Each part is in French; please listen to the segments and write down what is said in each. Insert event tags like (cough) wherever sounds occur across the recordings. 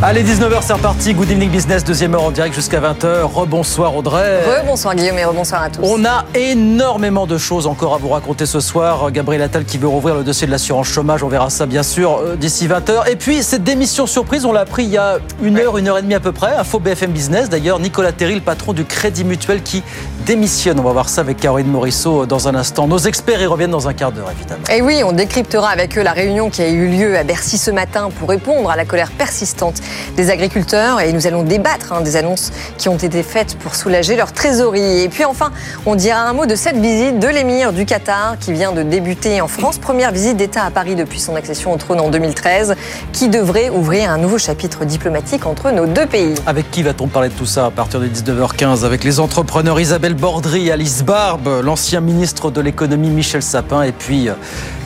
Allez, 19h, c'est reparti. Good evening business, deuxième heure en direct jusqu'à 20h. Rebonsoir Audrey. Rebonsoir Guillaume et rebonsoir à tous. On a énormément de choses encore à vous raconter ce soir. Gabriel Attal qui veut rouvrir le dossier de l'assurance chômage, on verra ça bien sûr euh, d'ici 20h. Et puis cette démission surprise, on l'a appris il y a une heure, une heure et demie à peu près. Info BFM Business. D'ailleurs, Nicolas Terry, le patron du Crédit Mutuel qui démissionne. On va voir ça avec Caroline Morisseau dans un instant. Nos experts y reviennent dans un quart d'heure évidemment. Et oui, on décryptera avec eux la réunion qui a eu lieu à Bercy ce matin pour répondre à la colère persistante des agriculteurs et nous allons débattre hein, des annonces qui ont été faites pour soulager leur trésorerie. Et puis enfin, on dira un mot de cette visite de l'émir du Qatar qui vient de débuter en France. Première visite d'État à Paris depuis son accession au trône en 2013 qui devrait ouvrir un nouveau chapitre diplomatique entre nos deux pays. Avec qui va-t-on parler de tout ça à partir de 19h15 Avec les entrepreneurs Isabelle Bordry, Alice Barbe, l'ancien ministre de l'économie Michel Sapin et puis euh,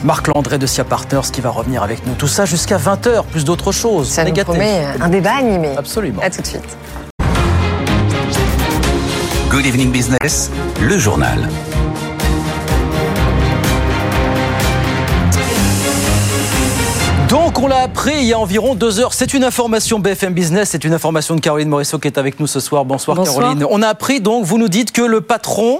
Marc Landré de Sia Partners qui va revenir avec nous. Tout ça jusqu'à 20h, plus d'autres choses. Ça nous promet un débat animé. Absolument. À tout de suite. Good evening business, le journal. Donc on l'a appris il y a environ deux heures. C'est une information BFM Business, c'est une information de Caroline Morisseau qui est avec nous ce soir. Bonsoir, Bonsoir. Caroline. On a appris donc, vous nous dites que le patron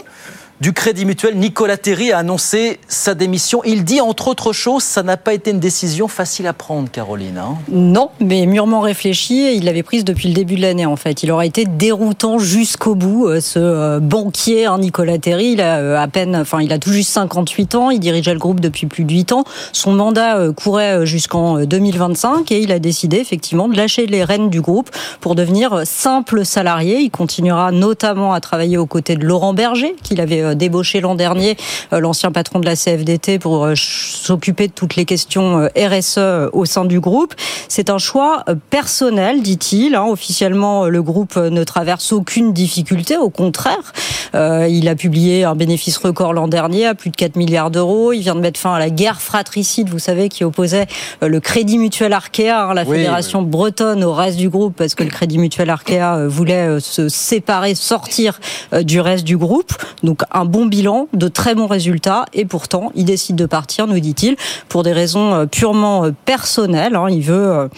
du Crédit Mutuel, Nicolas Terry, a annoncé sa démission. Il dit, entre autres choses, ça n'a pas été une décision facile à prendre, Caroline. hein. Non, mais mûrement réfléchi, et il l'avait prise depuis le début de l'année en fait. Il aurait été déroutant jusqu'au bout, euh, ce euh, banquier hein, Nicolas Terry. Il a euh, à peine, enfin il a tout juste 58 ans, il dirigeait le groupe depuis plus de 8 ans. Son mandat courait jusqu'en euh, 2025 et il a décidé effectivement de lâcher les rênes du groupe pour devenir simple salarié. Il continuera notamment à travailler aux côtés de Laurent Berger, qu'il avait débauché l'an dernier, euh, l'ancien patron de la CFDT, pour euh, s'occuper de toutes les questions euh, RSE au sein du groupe. C'est un choix personnel, dit-il. hein. Officiellement, le groupe ne traverse aucune difficulté, au contraire. Il a publié un bénéfice record l'an dernier à plus de 4 milliards d'euros. Il vient de mettre fin à la guerre fratricide, vous savez, qui opposait le Crédit Mutuel Arkea, hein, la Oui, fédération bretonne, au reste du groupe, parce que le Crédit Mutuel Arkea voulait se séparer, sortir du reste du groupe. Donc un bon bilan, de très bons résultats, et pourtant il décide de partir, nous dit-il, pour des raisons euh, purement euh, personnelles. hein. Il veut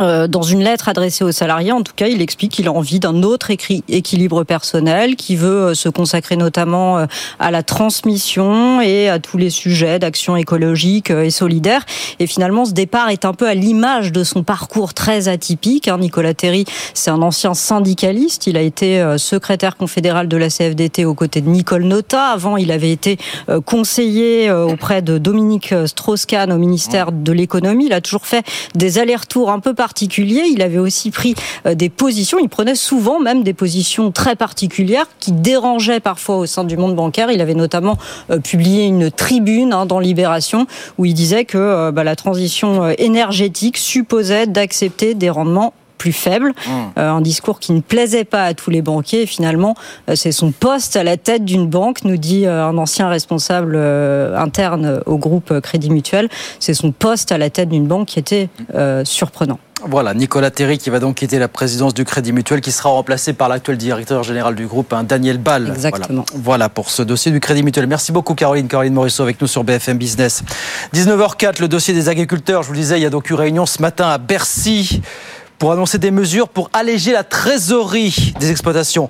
euh, dans une lettre adressée aux salariés, en tout cas, il explique qu'il a envie d'un autre équilibre personnel, qui veut euh, se consacrer notamment euh, à la transmission et à tous les sujets d'action écologique euh, et solidaire. Et finalement, ce départ est un peu à l'image de son parcours très atypique. hein. Nicolas Terry, c'est un ancien syndicaliste. Il a été secrétaire confédéral de la CFDT aux côtés de Nicole Nota. Avant, il avait été conseiller auprès de Dominique Strauss-Kahn au ministère de l'économie. Il a toujours fait des allers-retours un peu particuliers. Il avait aussi pris euh, des positions. Il prenait souvent même des positions très particulières qui dérangeaient parfois au sein du monde bancaire. Il avait notamment euh, publié une tribune hein, dans Libération où il disait que euh, bah, la transition énergétique supposait d'accepter des rendements plus faibles, Euh, un discours qui ne plaisait pas à tous les banquiers. Et finalement, euh, c'est son poste à la tête d'une banque, nous dit euh, un ancien responsable interne au groupe Crédit Mutuel. C'est son poste à la tête d'une banque qui était surprenant. Voilà, Nicolas Terry qui va donc quitter la présidence du Crédit Mutuel, qui sera remplacé par l'actuel directeur général du groupe, hein, Daniel Ball. Exactement. Voilà. Voilà pour ce dossier du Crédit Mutuel. Merci beaucoup Caroline, Caroline Morisseau avec nous sur BFM Business. 19h04, le dossier des agriculteurs. Je vous le disais, il y a donc eu réunion ce matin à Bercy pour annoncer des mesures pour alléger la trésorerie des exploitations.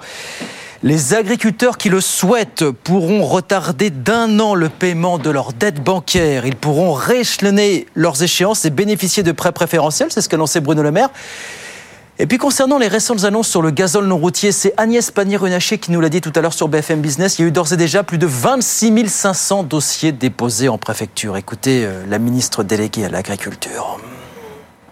Les agriculteurs qui le souhaitent pourront retarder d'un an le paiement de leurs dettes bancaires. Ils pourront rééchelonner leurs échéances et bénéficier de prêts préférentiels. C'est ce qu'a annoncé Bruno Le Maire. Et puis concernant les récentes annonces sur le gazole non routier, c'est Agnès Pannier-Runacher qui nous l'a dit tout à l'heure sur BFM Business. Il y a eu d'ores et déjà plus de 26 500 dossiers déposés en préfecture. Écoutez euh, la ministre déléguée à l'agriculture.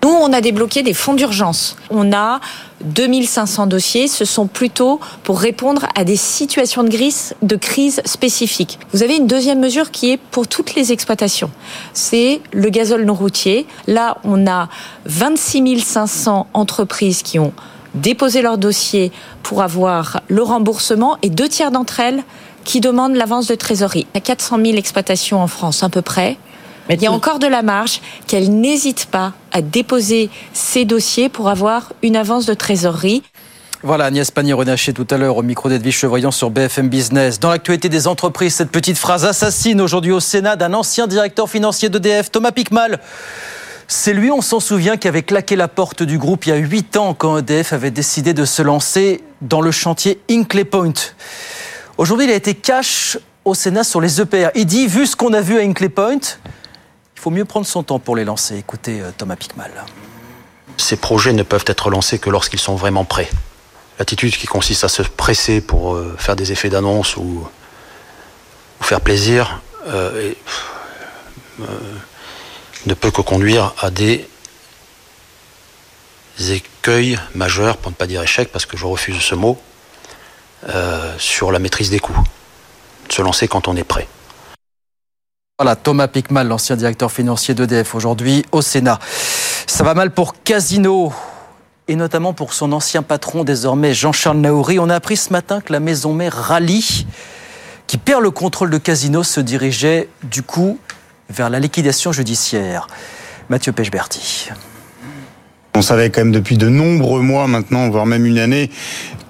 Nous, on a débloqué des fonds d'urgence. On a 2500 dossiers. Ce sont plutôt pour répondre à des situations de crise, de crise spécifiques. Vous avez une deuxième mesure qui est pour toutes les exploitations. C'est le gazole non routier. Là, on a 26 500 entreprises qui ont déposé leur dossier pour avoir le remboursement et deux tiers d'entre elles qui demandent l'avance de trésorerie. Il y a 400 000 exploitations en France à peu près. Mais il y a encore de la marge qu'elle n'hésite pas à déposer ses dossiers pour avoir une avance de trésorerie. Voilà, Agnès Pannier-Renaché tout à l'heure au micro d'Edwige Chevrillon sur BFM Business. Dans l'actualité des entreprises, cette petite phrase assassine aujourd'hui au Sénat d'un ancien directeur financier d'EDF, Thomas Picmal. C'est lui, on s'en souvient, qui avait claqué la porte du groupe il y a 8 ans quand EDF avait décidé de se lancer dans le chantier Inclay Point. Aujourd'hui, il a été cash au Sénat sur les EPR. Il dit, vu ce qu'on a vu à Inclay Point, faut mieux prendre son temps pour les lancer. Écoutez euh, Thomas Picmal. Ces projets ne peuvent être lancés que lorsqu'ils sont vraiment prêts. L'attitude qui consiste à se presser pour euh, faire des effets d'annonce ou, faire plaisir euh, ne peut que conduire à des écueils majeurs, pour ne pas dire échec, parce que je refuse ce mot, sur la maîtrise des coûts. De se lancer quand on est prêt. Thomas Picmal, l'ancien directeur financier d'EDF, aujourd'hui au Sénat. Ça va mal pour Casino et notamment pour son ancien patron, désormais Jean-Charles Naouri. On a appris ce matin que la maison mère Rally, qui perd le contrôle de Casino, se dirigeait du coup vers la liquidation judiciaire. Mathieu Pechberti. On savait quand même depuis de nombreux mois maintenant, voire même une année,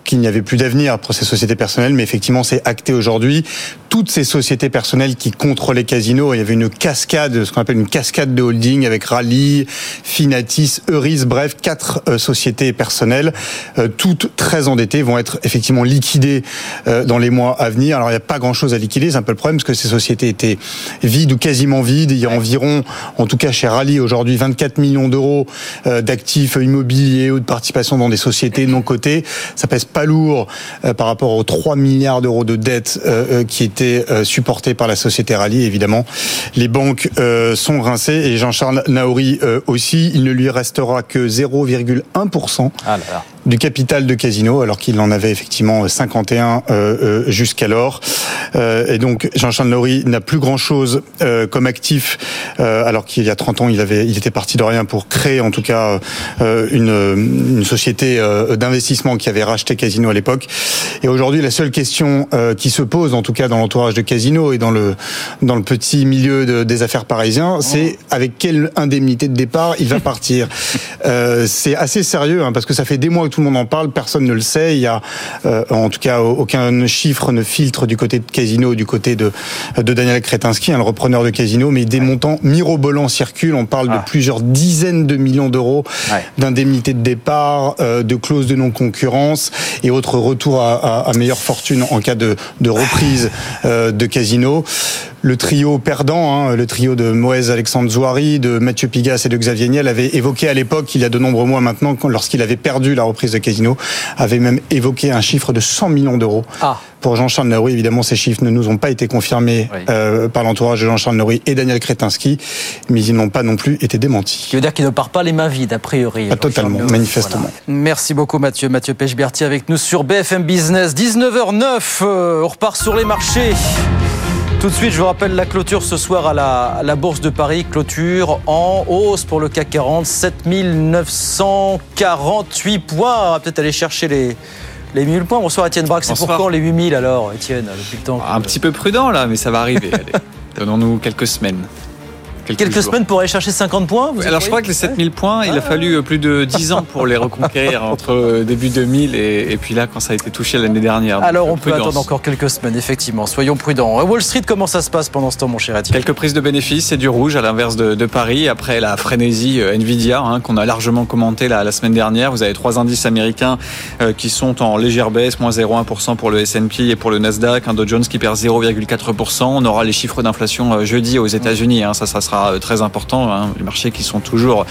qu'il n'y avait plus d'avenir pour ces sociétés personnelles, mais effectivement, c'est acté aujourd'hui. Toutes ces sociétés personnelles qui contrôlaient Casino, il y avait une cascade, ce qu'on appelle une cascade de holding avec Rally, Finatis, Euris, bref, quatre euh, sociétés personnelles, euh, toutes très endettées, vont être effectivement liquidées euh, dans les mois à venir. Alors, il n'y a pas grand-chose à liquider, c'est un peu le problème, parce que ces sociétés étaient vides ou quasiment vides. Il y a environ, en tout cas chez Rally, aujourd'hui, 24 millions d'euros d'actifs immobiliers ou de participation dans des sociétés non cotées. Ça pèse pas lourd euh, par rapport aux 3 milliards d'euros de dettes euh, qui étaient euh, supportées par la société Rallye. Évidemment, les banques sont rincées et Jean-Charles Naouri aussi. Il ne lui restera que 0,1% ah du capital de Casino, alors qu'il en avait effectivement 51 jusqu'alors. et donc, Jean-Charles Naouri n'a plus grand-chose comme actif, alors qu'il y a 30 ans, il, avait, il était parti de rien pour créer en tout cas une, une société d'investissement qui avait racheté Casino à l'époque. Et aujourd'hui, la seule question euh, qui se pose, en tout cas dans l'entourage de Casino et dans le dans le petit milieu de, des affaires parisiens, c'est avec quelle indemnité de départ il va partir. (laughs) euh, c'est assez sérieux hein, parce que ça fait des mois que tout le monde en parle, personne ne le sait. Il y a euh, en tout cas aucun chiffre ne filtre du côté de Casino, du côté de de Daniel Kretinsky, hein, le repreneur de Casino, mais des montants mirobolants circulent. On parle de ah. plusieurs dizaines de millions d'euros d'indemnités de départ, euh, de clauses de non concurrence et autres retours à, à, meilleure fortune en cas de, de reprise euh, de casino. Le trio perdant, hein, le trio de Moïse Alexandre Zouari, de Mathieu Pigas et de Xavier Niel avait évoqué à l'époque, il y a de nombreux mois maintenant, lorsqu'il avait perdu la reprise de Casino, avait même évoqué un chiffre de 100 millions d'euros. Ah. Pour Jean-Charles Naouri, évidemment, ces chiffres ne nous ont pas été confirmés euh, par l'entourage de Jean-Charles Naouri et Daniel Kretinsky, mais ils n'ont pas non plus été démentis. Ce veut dire qu'il ne part pas les mains vides, a priori. Pas totalement, manifestement. Merci beaucoup Mathieu. Mathieu Pechberti avec nous sur BFM Business. 19h09, euh, on repart sur les marchés. Tout de suite, je vous rappelle la clôture ce soir à la, la Bourse de Paris. Clôture en hausse pour le CAC 40, 7948 points. On va peut-être aller chercher les, les 8000 points. Bonsoir Étienne Braque. C'est pour quand les 8000 alors, Étienne depuis le temps Un petit peu prudent là, mais ça va arriver. (laughs) Donnons-nous quelques semaines. Quelques, semaines pour aller chercher 50 points Alors je crois que les 7000 points, il a ah. fallu euh, plus de 10 ans pour les reconquérir (laughs) entre euh, début 2000 et, et, puis là quand ça a été touché l'année dernière. Alors on peut attendre encore quelques semaines, effectivement. Soyons prudents. Wall Street, comment ça se passe pendant ce temps, mon cher Etienne Quelques prises de bénéfices, c'est du rouge à l'inverse de, de, Paris. Après la frénésie euh, Nvidia, hein, qu'on a largement commenté la, la, semaine dernière, vous avez trois indices américains euh, qui sont en légère baisse, moins 0,1% pour le S&P et pour le Nasdaq, un Dow Jones qui perd 0,4%. On aura les chiffres d'inflation jeudi aux États-Unis, hein, ça, ça sera très important Hein, les marchés qui sont toujours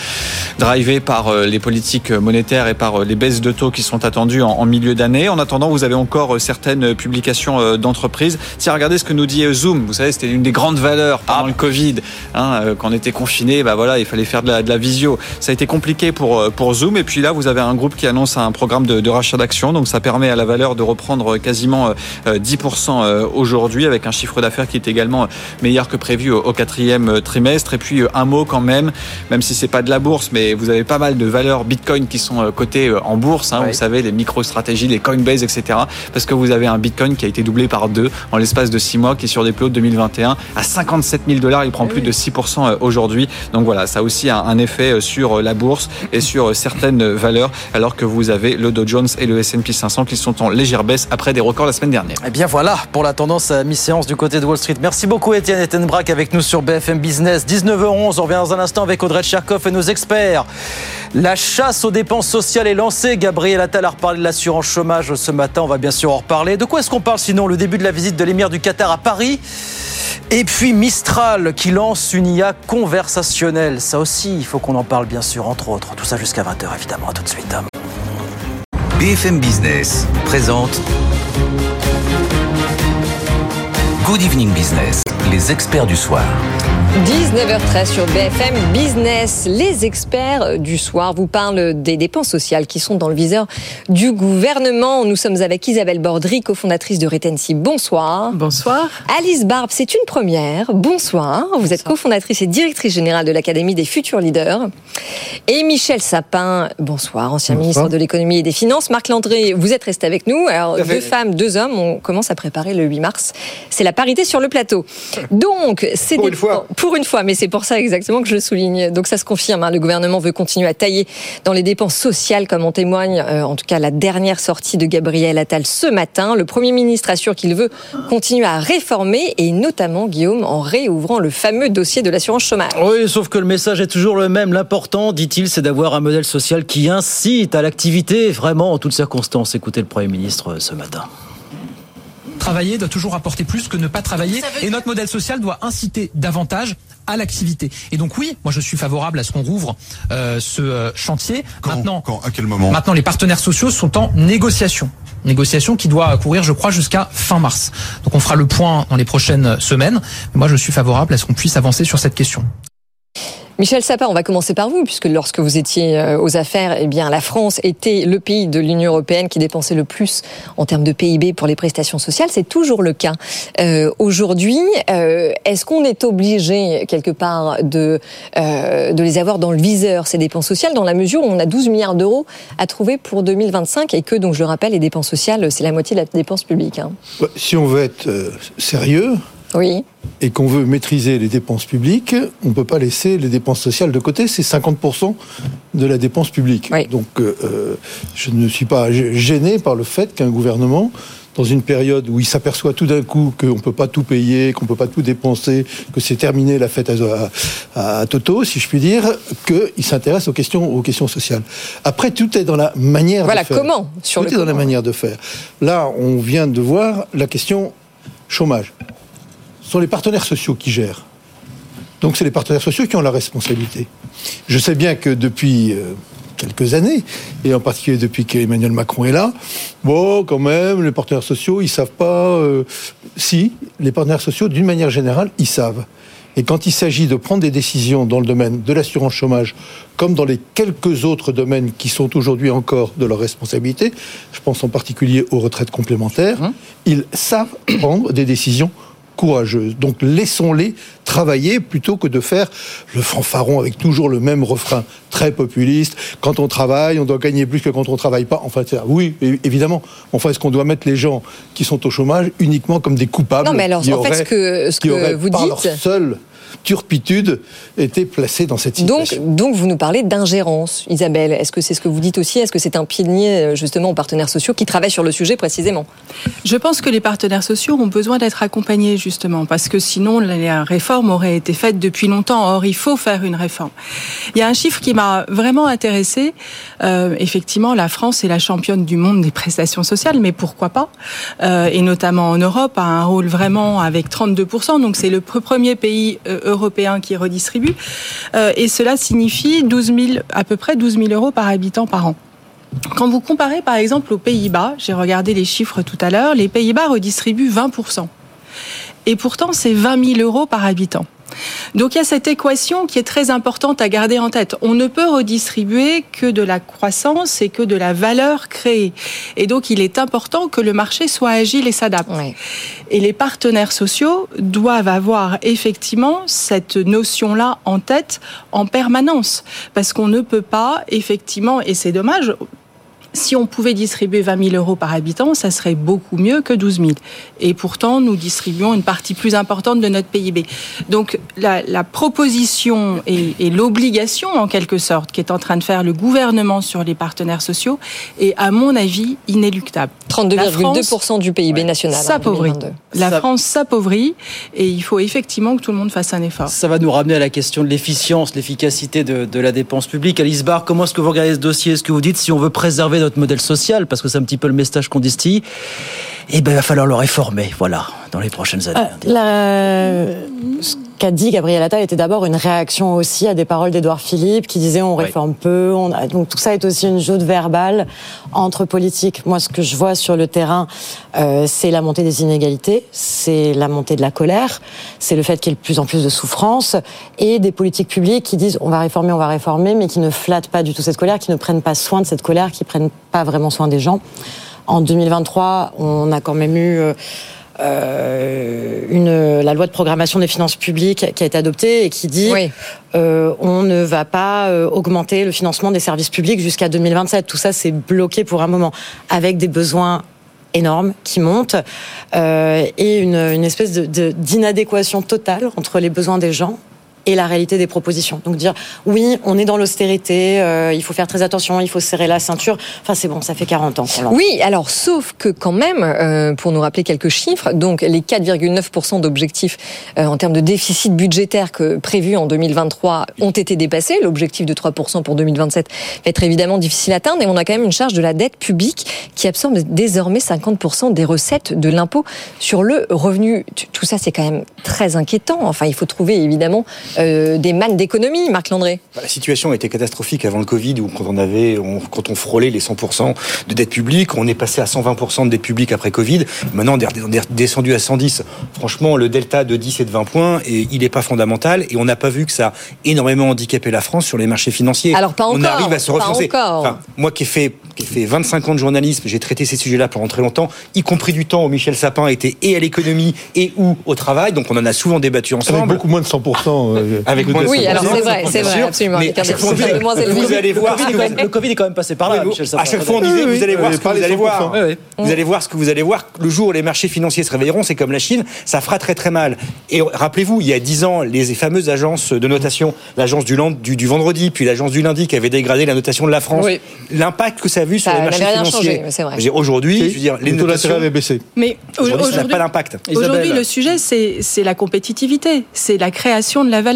drivés par euh, les politiques monétaires et par euh, les baisses de taux qui sont attendues en, milieu d'année. En attendant, vous avez encore euh, certaines publications d'entreprises. Tiens, regardez ce que nous dit Zoom. Vous savez, c'était une des grandes valeurs pendant le Covid. Hein, quand on était confiné, bah voilà, il fallait faire de la, visio. Ça a été compliqué pour, pour Zoom. Et puis là, vous avez un groupe qui annonce un programme de, rachat d'actions. Donc ça permet à la valeur de reprendre quasiment 10% aujourd'hui avec un chiffre d'affaires qui est également meilleur que prévu au quatrième trimestre trimestre. Et puis un mot quand même, même si c'est pas de la bourse, mais vous avez pas mal de valeurs Bitcoin qui sont cotées en bourse. Hein, Vous savez, les micro-stratégies, les Coinbase, etc. Parce que vous avez un Bitcoin qui a été doublé par deux en l'espace de six mois, qui est sur des plus hauts de 2021 à 57 000 dollars. Il prend plus de 6% aujourd'hui. Donc voilà, ça a aussi un effet sur la bourse et sur certaines valeurs, alors que vous avez le Dow Jones et le S&P 500 qui sont en légère baisse après des records la semaine dernière. Eh bien voilà pour la tendance à mi-séance du côté de Wall Street. Merci beaucoup Étienne Ettenbrack avec nous sur BFM Business. 19h11, on revient dans un instant avec Audrey Tcherkov et nos experts. La chasse aux dépenses sociales est lancée. Gabriel Attal a reparlé de l'assurance chômage ce matin. On va bien sûr en reparler. De quoi est-ce qu'on parle sinon? Le début de la visite de l'émir du Qatar à Paris et puis Mistral qui lance une IA conversationnelle. Ça aussi, il faut qu'on en parle bien sûr, entre autres. Tout ça jusqu'à 20h évidemment. À tout de suite. BFM Business présente Good Evening Business, les experts du soir. 19h13 sur BFM Business. Les experts du soir vous parlent des dépenses sociales qui sont dans le viseur du gouvernement. Nous sommes avec Isabelle Bordry, cofondatrice de Retency. Bonsoir. Bonsoir. Alice Barbe, c'est une première. Bonsoir. Vous êtes cofondatrice et directrice générale de l'Académie des futurs leaders. Et Michel Sapin, bonsoir, ancien ministre de l'économie et des finances. Marc Landré, vous êtes resté avec nous. Alors, deux femmes, deux hommes, on commence à préparer le 8 mars. C'est la parité sur le plateau. Donc, c'est Pour des... une fois. Pour une fois, mais c'est pour ça exactement que je le souligne. Donc ça se confirme, hein, le gouvernement veut continuer à tailler dans les dépenses sociales, comme en témoigne euh, en tout cas la dernière sortie de Gabriel Attal ce matin. Le Premier ministre assure qu'il veut continuer à réformer, et notamment, Guillaume, en réouvrant le fameux dossier de l'assurance chômage. Oui, sauf que le message est toujours le même. L'important, dit-il, c'est d'avoir un modèle social qui incite à l'activité, vraiment en toutes circonstances. Écoutez le Premier ministre euh, ce matin. Travailler doit toujours apporter plus que ne pas travailler. Et notre modèle social doit inciter davantage à l'activité. Et donc oui, moi je suis favorable à ce qu'on rouvre euh, ce euh, chantier. maintenant, Quand? À quel moment? maintenant, les partenaires sociaux sont en négociation. Négociation qui doit courir, je crois, jusqu'à fin mars. Donc on fera le point dans les prochaines semaines. Moi je suis favorable à ce qu'on puisse avancer sur cette question. Michel Sapin, on va commencer par vous, puisque lorsque vous étiez euh, aux affaires, eh bien, la France était le pays de l'Union européenne qui dépensait le plus en termes de PIB pour les prestations sociales. C'est toujours le cas. Euh, Aujourd'hui, euh, est-ce qu'on est obligé quelque part de de les avoir dans le viseur ces dépenses sociales, dans la mesure où on a 12 milliards d'euros à trouver pour 2025 et que, donc, je le rappelle, les dépenses sociales, c'est la moitié de la dépense publique. hein? Bah, Si on veut être sérieux Oui. et qu'on veut maîtriser les dépenses publiques, on ne peut pas laisser les dépenses sociales de côté. C'est 50% de la dépense publique. Donc euh, je ne suis pas gê- gêné par le fait qu'un gouvernement, dans une période où il s'aperçoit tout d'un coup qu'on ne peut pas tout payer, qu'on ne peut pas tout dépenser, que c'est terminé la fête à, à- à Toto, si je puis dire, qu'il s'intéresse aux questions, aux questions sociales. Après, tout est dans la manière Voilà, de faire. comment? Sur tout le est dans la comment. manière de faire. Là, on vient de voir la question chômage. Ce sont les partenaires sociaux qui gèrent. Donc c'est les partenaires sociaux qui ont la responsabilité. Je sais bien que depuis euh, quelques années, et en particulier depuis qu'Emmanuel Macron est là, bon, quand même, les partenaires sociaux, ils savent pas. euh, si, les partenaires sociaux, d'une manière générale, ils savent. Et quand il s'agit de prendre des décisions dans le domaine de l'assurance chômage, comme dans les quelques autres domaines qui sont aujourd'hui encore de leur responsabilité, je pense en particulier aux retraites complémentaires, ils savent prendre des décisions courageuses. Donc laissons-les travailler plutôt que de faire le fanfaron avec toujours le même refrain très populiste. Quand on travaille, on doit gagner plus que quand on travaille pas. Enfin, oui, évidemment. Enfin, est-ce qu'on doit mettre les gens qui sont au chômage uniquement comme des coupables Non, mais alors, en fait, ce que- ce vous dites- leur turpitude été placés dans cette situation. Donc, donc, vous nous parlez d'ingérence, Isabelle. Est-ce que c'est ce que vous dites aussi? Est-ce que c'est un pilier, euh, justement, aux partenaires sociaux qui travaillent sur le sujet précisément? Je pense que les partenaires sociaux ont besoin d'être accompagnés justement parce que sinon la réforme aurait été faite depuis longtemps. Or, il faut faire une réforme. Il y a un chiffre qui m'a vraiment intéressé. Euh, effectivement, la France est la championne du monde des prestations sociales, mais pourquoi pas? Euh, Et notamment en Europe, a un rôle vraiment avec 32%. Donc, c'est le pre- premier pays euh, européen qui redistribue. Euh, et cela signifie 12 000, à peu près 12 000 euros par habitant par an. Quand vous comparez par exemple aux Pays-Bas, j'ai regardé les chiffres tout à l'heure, les Pays-Bas redistribuent 20%. Et pourtant, c'est 20 000 euros par habitant. Donc il y a cette équation qui est très importante à garder en tête. On ne peut redistribuer que de la croissance et que de la valeur créée. Et donc il est important que le marché soit agile et s'adapte. Et les partenaires sociaux doivent avoir effectivement cette notion-là en tête en permanence. Parce qu'on ne peut pas, effectivement, et c'est dommage, si on pouvait distribuer 20 000 euros par habitant, ça serait beaucoup mieux que 12 000. Et pourtant, nous distribuons une partie plus importante de notre PIB. Donc, la, la proposition et, et l'obligation, en quelque sorte, qui est en train de faire le gouvernement sur les partenaires sociaux est, à mon avis, inéluctable. 32,2% du PIB national. hein, S'appauvrit. 2022. La Ça- France s'appauvrit et il faut effectivement que tout le monde fasse un effort. Ça va nous ramener à la question de l'efficience, l'efficacité de, de la dépense publique. Alice Barr, comment est-ce que vous regardez ce dossier? Est-ce que vous dites si on veut préserver notre modèle social, parce que c'est un petit peu le message qu'on distille, eh ben, il va falloir le réformer, voilà, dans les prochaines années. La- qu'a dit Gabriel Attal était d'abord une réaction aussi à des paroles d'Édouard Philippe qui disait on réforme peu. On a- Donc tout ça est aussi une joute verbale entre politiques. Moi, ce que je vois sur le terrain, euh, c'est la montée des inégalités, c'est la montée de la colère, c'est le fait qu'il y ait de plus en plus de souffrance et des politiques publiques qui disent on va réformer, on va réformer, mais qui ne flattent pas du tout cette colère, qui ne prennent pas soin de cette colère, qui prennent pas vraiment soin des gens. En 2023, on a quand même eu euh, une, la loi de programmation des finances publiques qui a été adoptée et qui dit euh, on ne va pas euh, augmenter le financement des services publics jusqu'à 2027. Tout ça, c'est bloqué pour un moment, avec des besoins énormes qui montent euh, et une, une espèce de- de- d'inadéquation totale entre les besoins des gens et la réalité des propositions. Donc dire oui, on est dans l'austérité, euh, il faut faire très attention, il faut serrer la ceinture. Enfin c'est bon, ça fait 40 ans qu'on. Oui, alors sauf que quand même, euh, pour nous rappeler quelques chiffres, donc les 4,9% d'objectifs euh, en termes de déficit budgétaire que prévus en 2023 ont été dépassés. L'objectif de 3% pour 2027 va être évidemment difficile à atteindre et on a quand même une charge de la dette publique qui absorbe désormais 50% des recettes de l'impôt sur le revenu. Tout ça, c'est quand même très inquiétant. Enfin, il faut trouver évidemment euh, des mannes d'économie, Marc Landré. La situation était catastrophique avant le Covid, où quand on avait, on- quand on frôlait les 100% de dette publique, on est passé à 120% de dette publique après Covid. Maintenant, on est on descendu à 110. Franchement, le delta de 10 et de 20 points, et il n'est pas fondamental, et on n'a pas vu que ça a énormément handicapé la France sur les marchés financiers. Alors, pas On encore, arrive à se encore. moi qui ai fait qui ai fait 25 ans de journalisme, j'ai traité ces sujets-là pendant très longtemps, y compris du temps où Michel Sapin était et à l'économie et ou au travail, donc on en a souvent débattu ensemble. Avec beaucoup moins de 100%. Euh, Avec de moins de Oui, alors c'est 100%, vrai, c'est vrai, absolument. Avec un moins élevé. vous allez voir. Le Covid, est quand même- le Covid est quand même passé par là, Michel. À chaque fois, on disait, vous allez voir ce que vous allez 100%. voir. Vous allez voir ce que vous allez voir. Le jour où les marchés financiers se réveilleront, c'est comme la Chine, ça fera très très mal. Et rappelez-vous, il y a 10 ans, les fameuses agences de notation, l'agence du, land- du, du vendredi, puis l'agence du lundi qui avait dégradé la notation de la France, Oui. l'impact que ça a vu sur Ça les marchés financiers. Aujourd'hui, je veux dire, les Les taux notations, d'intérêt avaient baissé. Mais aujourd'hui, ça n'a pas d'impact. Aujourd'hui, le sujet, c'est la compétitivité, c'est la création de la valeur.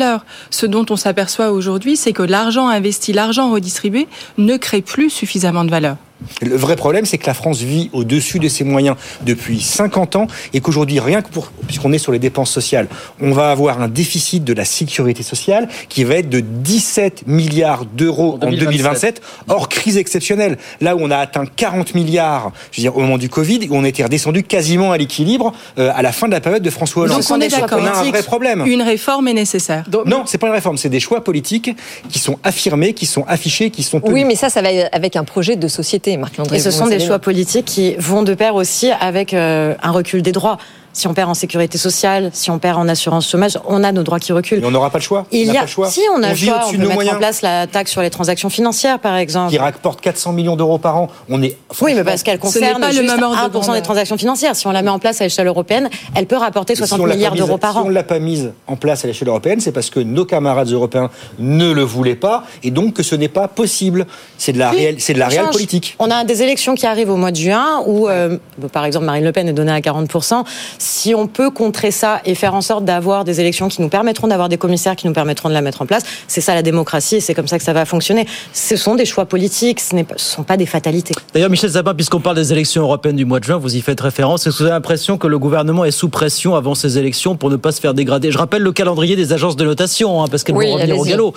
Ce dont on s'aperçoit aujourd'hui, c'est que l'argent investi, l'argent redistribué ne crée plus suffisamment de valeur. Le vrai problème, c'est que la France vit au-dessus de ses moyens depuis 50 ans et qu'aujourd'hui, rien que pour, puisqu'on est sur les dépenses sociales, on va avoir un déficit de la sécurité sociale qui va être de 17 milliards d'euros en 2027. 2027, hors crise exceptionnelle. Là où on a atteint 40 milliards, je veux dire, au moment du Covid, où on était redescendu quasiment à l'équilibre euh, à la fin de la période de François Hollande. Donc on est d'accord. On a un vrai problème. Une réforme est nécessaire. Non, c'est pas une réforme, c'est des choix politiques qui sont affirmés, qui sont affichés, qui sont tenus. Oui, mais ça, ça va avec un projet de société, Et ce sont des choix politiques qui vont de pair aussi avec euh, un recul des droits. Si on perd en sécurité sociale, si on perd en assurance chômage, on a nos droits qui reculent. Mais on n'aura pas le choix. Il on y pas a, le choix. si on a le choix, on peut mettre moyens. en place la taxe sur les transactions financières, par exemple. qui rapporte 400 millions d'euros par an. On est Oui, mais parce qu'elle concerne pas le juste même ordre de 1% grandeur. des transactions financières. Si on la met en place à l'échelle européenne, elle peut rapporter 60 Si on l'a milliards pas mise- d'euros par Si an. on ne l'a pas mise en place à l'échelle européenne, c'est parce que nos camarades européens ne le voulaient pas et donc que ce n'est pas possible. C'est de la Oui, réelle, c'est de la on réelle politique. On a des élections qui arrivent au mois de juin où, euh, par exemple, Marine Le Pen est donnée à 40%. Si on peut contrer ça et faire en sorte d'avoir des élections qui nous permettront d'avoir des commissaires qui nous permettront de la mettre en place, c'est ça la démocratie et c'est comme ça que ça va fonctionner. Ce sont des choix politiques, ce ne sont pas des fatalités. D'ailleurs, Michel Sapin, puisqu'on parle des élections européennes du mois de juin, vous y faites référence. Est-ce que vous avez l'impression que le gouvernement est sous pression avant ces élections pour ne pas se faire dégrader? Je rappelle le calendrier des agences de notation, hein, parce qu'elles Oui, vont revenir au galop.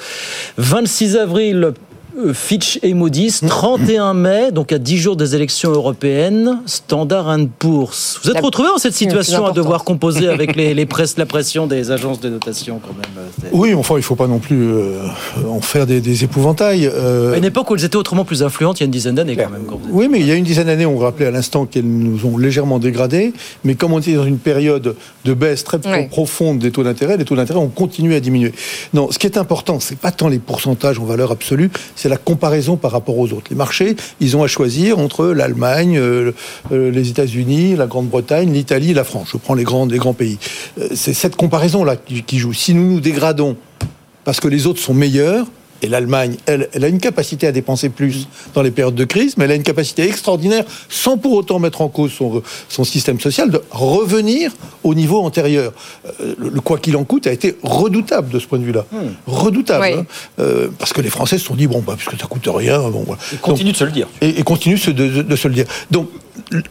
26 avril, Fitch et Moody's, 31 mai, donc à 10 jours des élections européennes, Standard Poor's. Vous êtes retrouvé dans cette situation à devoir composer avec les, les presses, la pression des agences de notation quand même euh, Oui, enfin, il ne faut pas non plus euh, en faire des, des épouvantails. euh, À une époque où elles étaient autrement plus influentes, il y a une dizaine d'années quand même. quand Oui, mais il y a une dizaine d'années, on rappelait à l'instant qu'elles nous ont légèrement dégradé. Mais comme on était dans une période de baisse très Oui. profonde des taux d'intérêt, les taux d'intérêt ont continué à diminuer. Non, ce qui est important, c'est pas tant les pourcentages en valeur absolue, c'est la comparaison par rapport aux autres. Les marchés, ils ont à choisir entre l'Allemagne, euh, euh, les États-Unis, la Grande-Bretagne, l'Italie, la France. Je prends les grands, les grands pays. Euh, c'est cette comparaison-là qui joue. Si nous nous dégradons parce que les autres sont meilleurs. Et l'Allemagne, elle, elle a une capacité à dépenser plus dans les périodes de crise, mais elle a une capacité extraordinaire, sans pour autant mettre en cause son, son système social, de revenir au niveau antérieur. Euh, le, le quoi qu'il en coûte a été redoutable de ce point de vue-là. Redoutable. Oui. hein. Euh, parce que les Français se sont dit, bon, bah, puisque ça coûte rien, bon, voilà. Ils continuent de se le dire. Et, et continuent de, de- de se le dire. Donc,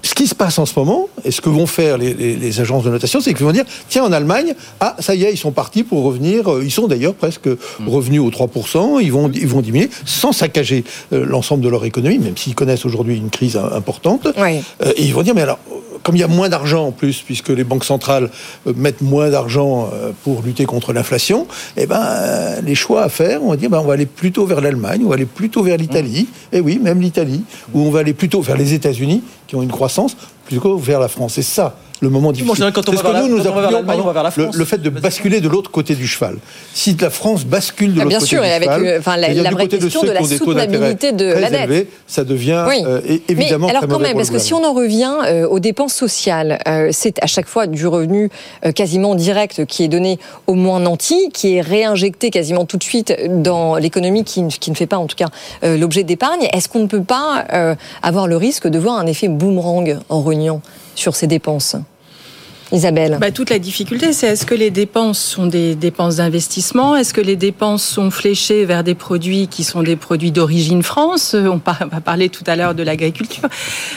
ce qui se passe en ce moment, et ce que vont faire les, les- les agences de notation, c'est qu'ils vont dire tiens, en Allemagne, ah, ça y est, ils sont partis pour revenir, euh, ils sont d'ailleurs presque revenus aux 3%, ils vont, ils vont diminuer sans saccager euh, l'ensemble de leur économie, même s'ils connaissent aujourd'hui une crise importante. Oui. Euh, et ils vont dire mais alors, comme il y a moins d'argent en plus, puisque les banques centrales euh, mettent moins d'argent euh, pour lutter contre l'inflation, eh ben, euh, les choix à faire, on va dire, ben, on va aller plutôt vers l'Allemagne, on va aller plutôt vers l'Italie, et oui, même l'Italie, ou on va aller plutôt vers les États-Unis, qui ont une croissance, plutôt vers la France. C'est ça le moment difficile. Dirais quand on C'est va ce que vers la- nous, nous quand on va vers appelions, l'Allemagne, on va vers la le, France. le fait de basculer de l'autre côté du cheval. Si la France bascule de Ah, l'autre bien côté sûr, du et avec, cheval, euh, enfin, la- la vraie question ceux de la soutenabilité de la dette. élevés, ça devient Oui. euh, évidemment Mais alors très quand même, parce que si on en revient euh, aux dépenses sociales, euh, c'est à chaque fois du revenu euh, quasiment direct qui est donné au moins nanti, qui est réinjecté quasiment tout de suite dans l'économie qui, ne- qui ne fait pas en tout cas euh, l'objet d'épargne. Est-ce qu'on ne peut pas euh, avoir le risque de voir un effet boomerang en sur ces dépenses Isabelle Bah, toute la difficulté, c'est est-ce que les dépenses sont des dépenses d'investissement? Est-ce que les dépenses sont fléchées vers des produits qui sont des produits d'origine France? Euh, On va parler tout à l'heure de l'agriculture.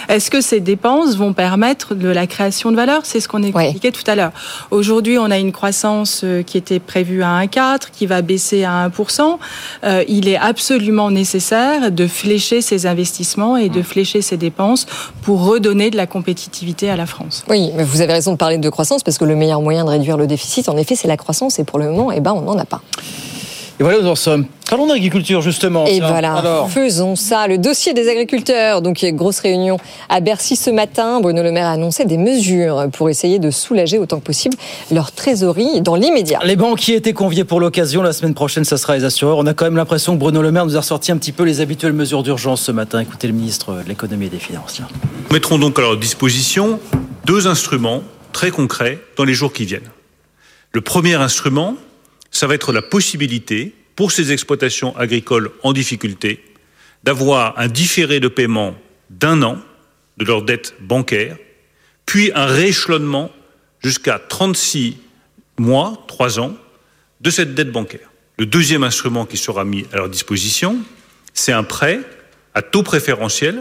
Est-ce que ces dépenses vont permettre de la création de valeur? C'est ce qu'on expliquait tout à l'heure. Aujourd'hui, on a une croissance euh, qui était prévue à 1,4, qui va baisser à 1%. Euh, il est absolument nécessaire de flécher ces investissements et de flécher ces dépenses pour redonner de la compétitivité à la France. Oui, mais vous avez raison de parler de croissance parce que le meilleur moyen de réduire le déficit, en effet, c'est la croissance et pour le moment, eh ben, on n'en a pas. Et voilà où nous en sommes. Parlons d'agriculture justement. Et voilà, Alors, faisons ça. Le dossier des agriculteurs, donc il y a une grosse réunion à Bercy ce matin. Bruno Le Maire a annoncé des mesures pour essayer de soulager autant que possible leur trésorerie dans l'immédiat. les banquiers étaient conviés pour l'occasion. La semaine prochaine, ça sera les assureurs. On a quand même l'impression que Bruno Le Maire nous a ressorti un petit peu les habituelles mesures d'urgence ce matin. Écoutez le ministre de l'économie et des finances. Nous mettrons donc à leur disposition deux instruments très concrets dans les jours qui viennent. Le premier instrument, ça va être la possibilité pour ces exploitations agricoles en difficulté d'avoir un différé de paiement d'un an de leur dette bancaire, puis un rééchelonnement jusqu'à 36 mois, 3 ans, de cette dette bancaire. Le deuxième instrument qui sera mis à leur disposition, c'est un prêt à taux préférentiel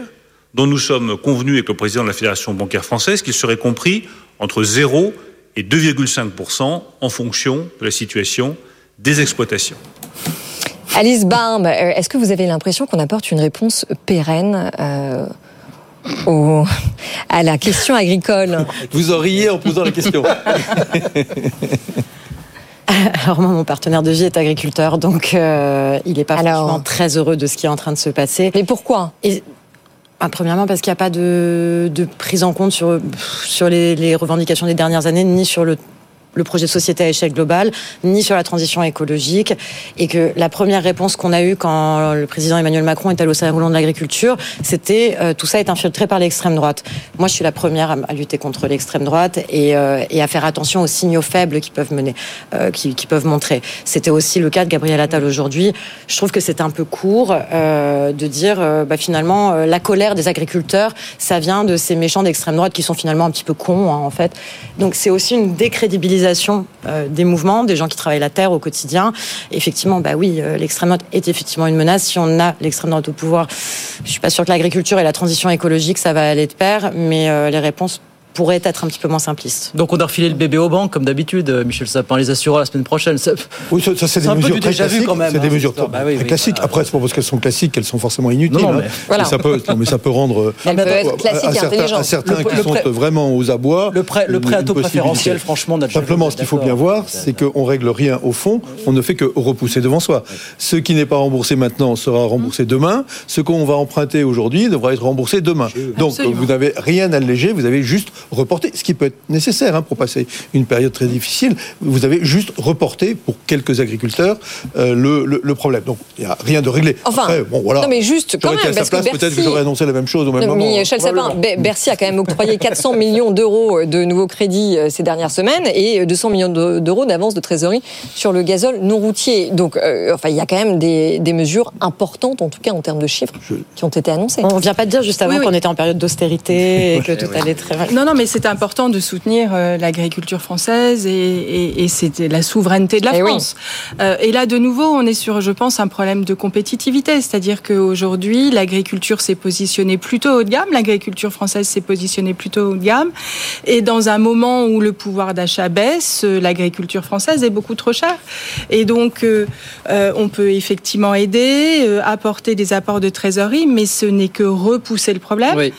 dont nous sommes convenus avec le président de la Fédération bancaire française qu'il serait compris entre 0 et 2,5% en fonction de la situation des exploitations. Alice Barbe, euh, est-ce que vous avez l'impression qu'on apporte une réponse pérenne euh, au- à la question agricole? Vous en riez en posant la question. (laughs) Alors moi, mon partenaire de vie est agriculteur, donc euh, il n'est pas très heureux de ce qui est en train de se passer. Mais pourquoi? Et, ah, Premièrement, parce qu'il n'y a pas de, prise en compte sur, sur les revendications des dernières années, ni sur le le projet de société à échelle globale, ni sur la transition écologique, et que la première réponse qu'on a eue quand le président Emmanuel Macron est allé au salon roulant de l'agriculture, c'était euh, tout ça est infiltré par l'extrême droite. Moi, je suis la première à, lutter contre l'extrême droite et, euh, et, à faire attention aux signaux faibles qui peuvent mener, euh, qui, peuvent montrer. C'était aussi le cas de Gabriel Attal aujourd'hui. Je trouve que c'est un peu court de dire, bah, finalement, la colère des agriculteurs, ça vient de ces méchants d'extrême droite qui sont finalement un petit peu cons, hein, en fait. Donc c'est aussi une décrédibilisation euh, des mouvements, des gens qui travaillent la terre au quotidien. Effectivement, bah oui, euh, l'extrême droite est effectivement une menace. Si on a l'extrême droite au pouvoir, je suis pas sûre que l'agriculture et la transition écologique, ça va aller de pair, mais euh, les réponses pourrait être un petit peu moins simpliste. Donc on a refilé le bébé aux banques comme d'habitude, euh, Michel Sapin, les assureurs la semaine prochaine. Ça, oui, ça, ça c'est des mesures très déjà vu classiques. quand même. C'est des hein, mesures. Bah oui, très oui. classiques. Après, c'est pas parce qu'elles sont classiques qu'elles sont forcément inutiles. Non, hein. mais- ça peut, non, mais ça peut rendre (laughs) à- être certains, à certains Le- qui le sont prêt- vraiment aux abois. Le prêt, le prêt à taux préférentiel, franchement, on a déjà Simplement, ce qu'il faut bien voir, c'est qu'on règle rien au fond, on ne fait que repousser devant soi. Ce qui n'est pas remboursé maintenant sera remboursé demain. Ce qu'on va emprunter aujourd'hui devra être remboursé demain. Donc, vous n'avez rien à alléger, vous avez juste reporté, ce qui peut être nécessaire hein, pour passer une période très difficile. Vous avez juste reporté pour quelques agriculteurs euh, le, le- le problème. Donc, il n'y a rien de réglé. Enfin, Après, bon, voilà. non, mais juste quand même, à sa parce que place, peut-être que Bercy- j'aurais annoncé la même chose au même Non, moment. Michel hein. Sapin, Be- Bercy a quand même octroyé (laughs) 400 millions d'euros de nouveaux crédits euh, ces dernières semaines et 200 millions de- d'euros d'avance de trésorerie sur le gazole non routier. Donc, euh, enfin, il y a quand même des, des mesures importantes, en tout cas en termes de chiffres, qui ont été annoncées. On vient pas de dire juste avant Oui, oui. qu'on était en période d'austérité et que tout allait très mal. Non, non, mais c'est important de soutenir euh, l'agriculture française et, et, et c'était la souveraineté de la Eh oui. France. Euh, et là, de nouveau, on est sur, je pense, un problème de compétitivité. C'est-à-dire qu'aujourd'hui, l'agriculture s'est positionnée plutôt haut de gamme, l'agriculture française s'est positionnée plutôt haut de gamme. Et dans un moment où le pouvoir d'achat baisse, euh, l'agriculture française est beaucoup trop chère. Et donc, euh, euh, on peut effectivement aider, apporter des apports de trésorerie, mais ce n'est que repousser le problème. Oui.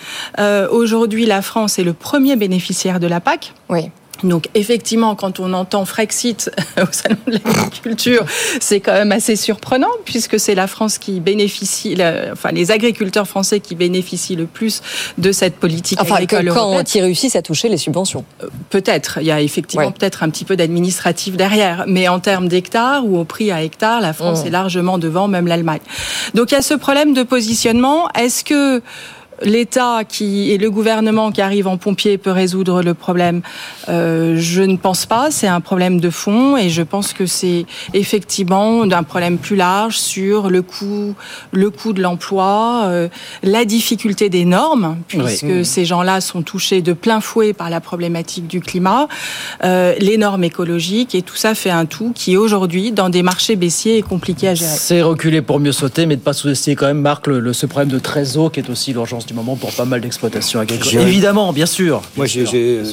Aujourd'hui, la France est le premier bénéficiaire de la PAC. Oui. Donc effectivement, quand on entend Frexit (laughs) au salon de l'agriculture, c'est quand même assez surprenant puisque c'est la France qui bénéficie, la- enfin les agriculteurs français qui bénéficient le plus de cette politique Enfin, que agricole européenne. quand ils réussissent à toucher les subventions. Peut-être, il y a effectivement Ouais. peut-être un petit peu d'administratif derrière, mais en termes d'hectares ou au prix à hectare, la France Mm. est largement devant, même l'Allemagne. Donc il y a ce problème de positionnement. Est-ce que l'État qui et le gouvernement qui arrive en pompier peut résoudre le problème Euh, Je ne pense pas. C'est un problème de fond et je pense que c'est effectivement un problème plus large sur le coût, le coût de l'emploi, euh, la difficulté des normes, puisque Oui. ces gens-là sont touchés de plein fouet par la problématique du climat, euh, les normes écologiques et tout ça fait un tout qui aujourd'hui, dans des marchés baissiers, est compliqué à gérer. C'est reculer pour mieux sauter, mais de pas sous-estimer quand même, Marc, le, le- ce problème de trésor qui est aussi l'urgence moment pour pas mal d'exploitations agricoles. Évidemment, bien sûr. Moi,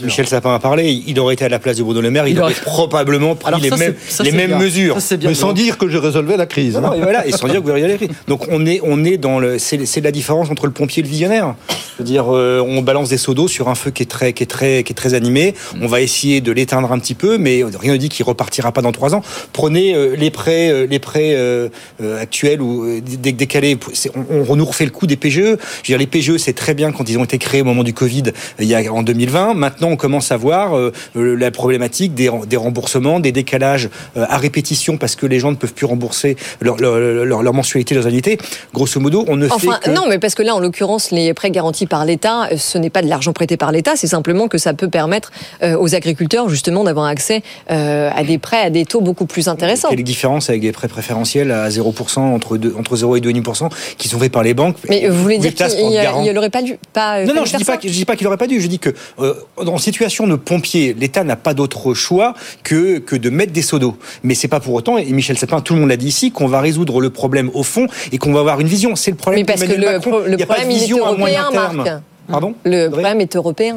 Michel Sapin a parlé. Il aurait été à la place de Bruno Le Maire. Il, Il aurait aurait- probablement pris Alors les ça, mêmes, c'est- ça, les c'est mêmes bien. mesures. Ça, c'est bien. Mais sans dire que je résolvais la crise. Non, non, et voilà, et sans dire que vous verriez les prix. Donc on est, on est dans le, c'est, c'est la différence entre le pompier et le visionnaire. Je veux dire, euh, on balance des seaux d'eau sur un feu qui est très, qui est très, qui est très animé. On va essayer de l'éteindre un petit peu, mais rien ne dit qu'il repartira pas dans trois ans. Prenez euh, les prêts, euh, les prêts euh, euh, actuels ou euh, dé- décalés. On, on nous refait le coup des PGE. Je veux dire, les PGE, c'est très bien quand ils ont été créés au moment du Covid, euh, il y a en 2020. Maintenant, on commence à voir euh, la problématique des, des remboursements, des décalages euh, à répétition parce que les gens ne peuvent plus rembourser leur, leur, leur, leur mensualité, leurs annuités. Grosso modo, on ne Enfin, fait que... non, mais parce que là, en l'occurrence, les prêts garantis par l'État, ce n'est pas de l'argent prêté par l'État, c'est simplement que ça peut permettre euh, aux agriculteurs, justement, d'avoir accès à des prêts à des taux beaucoup plus intéressants. Quelle différence avec des prêts préférentiels à 0%, entre, deux- entre 0 et 2,5% qui sont faits par les banques? Mais vous voulez dire qu'il garant. n'aurait pas dû pas euh, Non, non, je faire dis pas, que- je dis pas qu'il aurait pas dû. Je dis que euh, en situation de pompier, l'État n'a pas d'autre choix que que de mettre des seaux d'eau. Mais c'est pas pour autant, et Michel Sapin, tout le monde l'a dit ici, qu'on va résoudre le problème au fond et qu'on va avoir une vision. C'est le problème. Mais parce que le, pro- le Il y a pas de problème, il est vision à moyen européen, terme. Marc. Pardon Le problème est européen.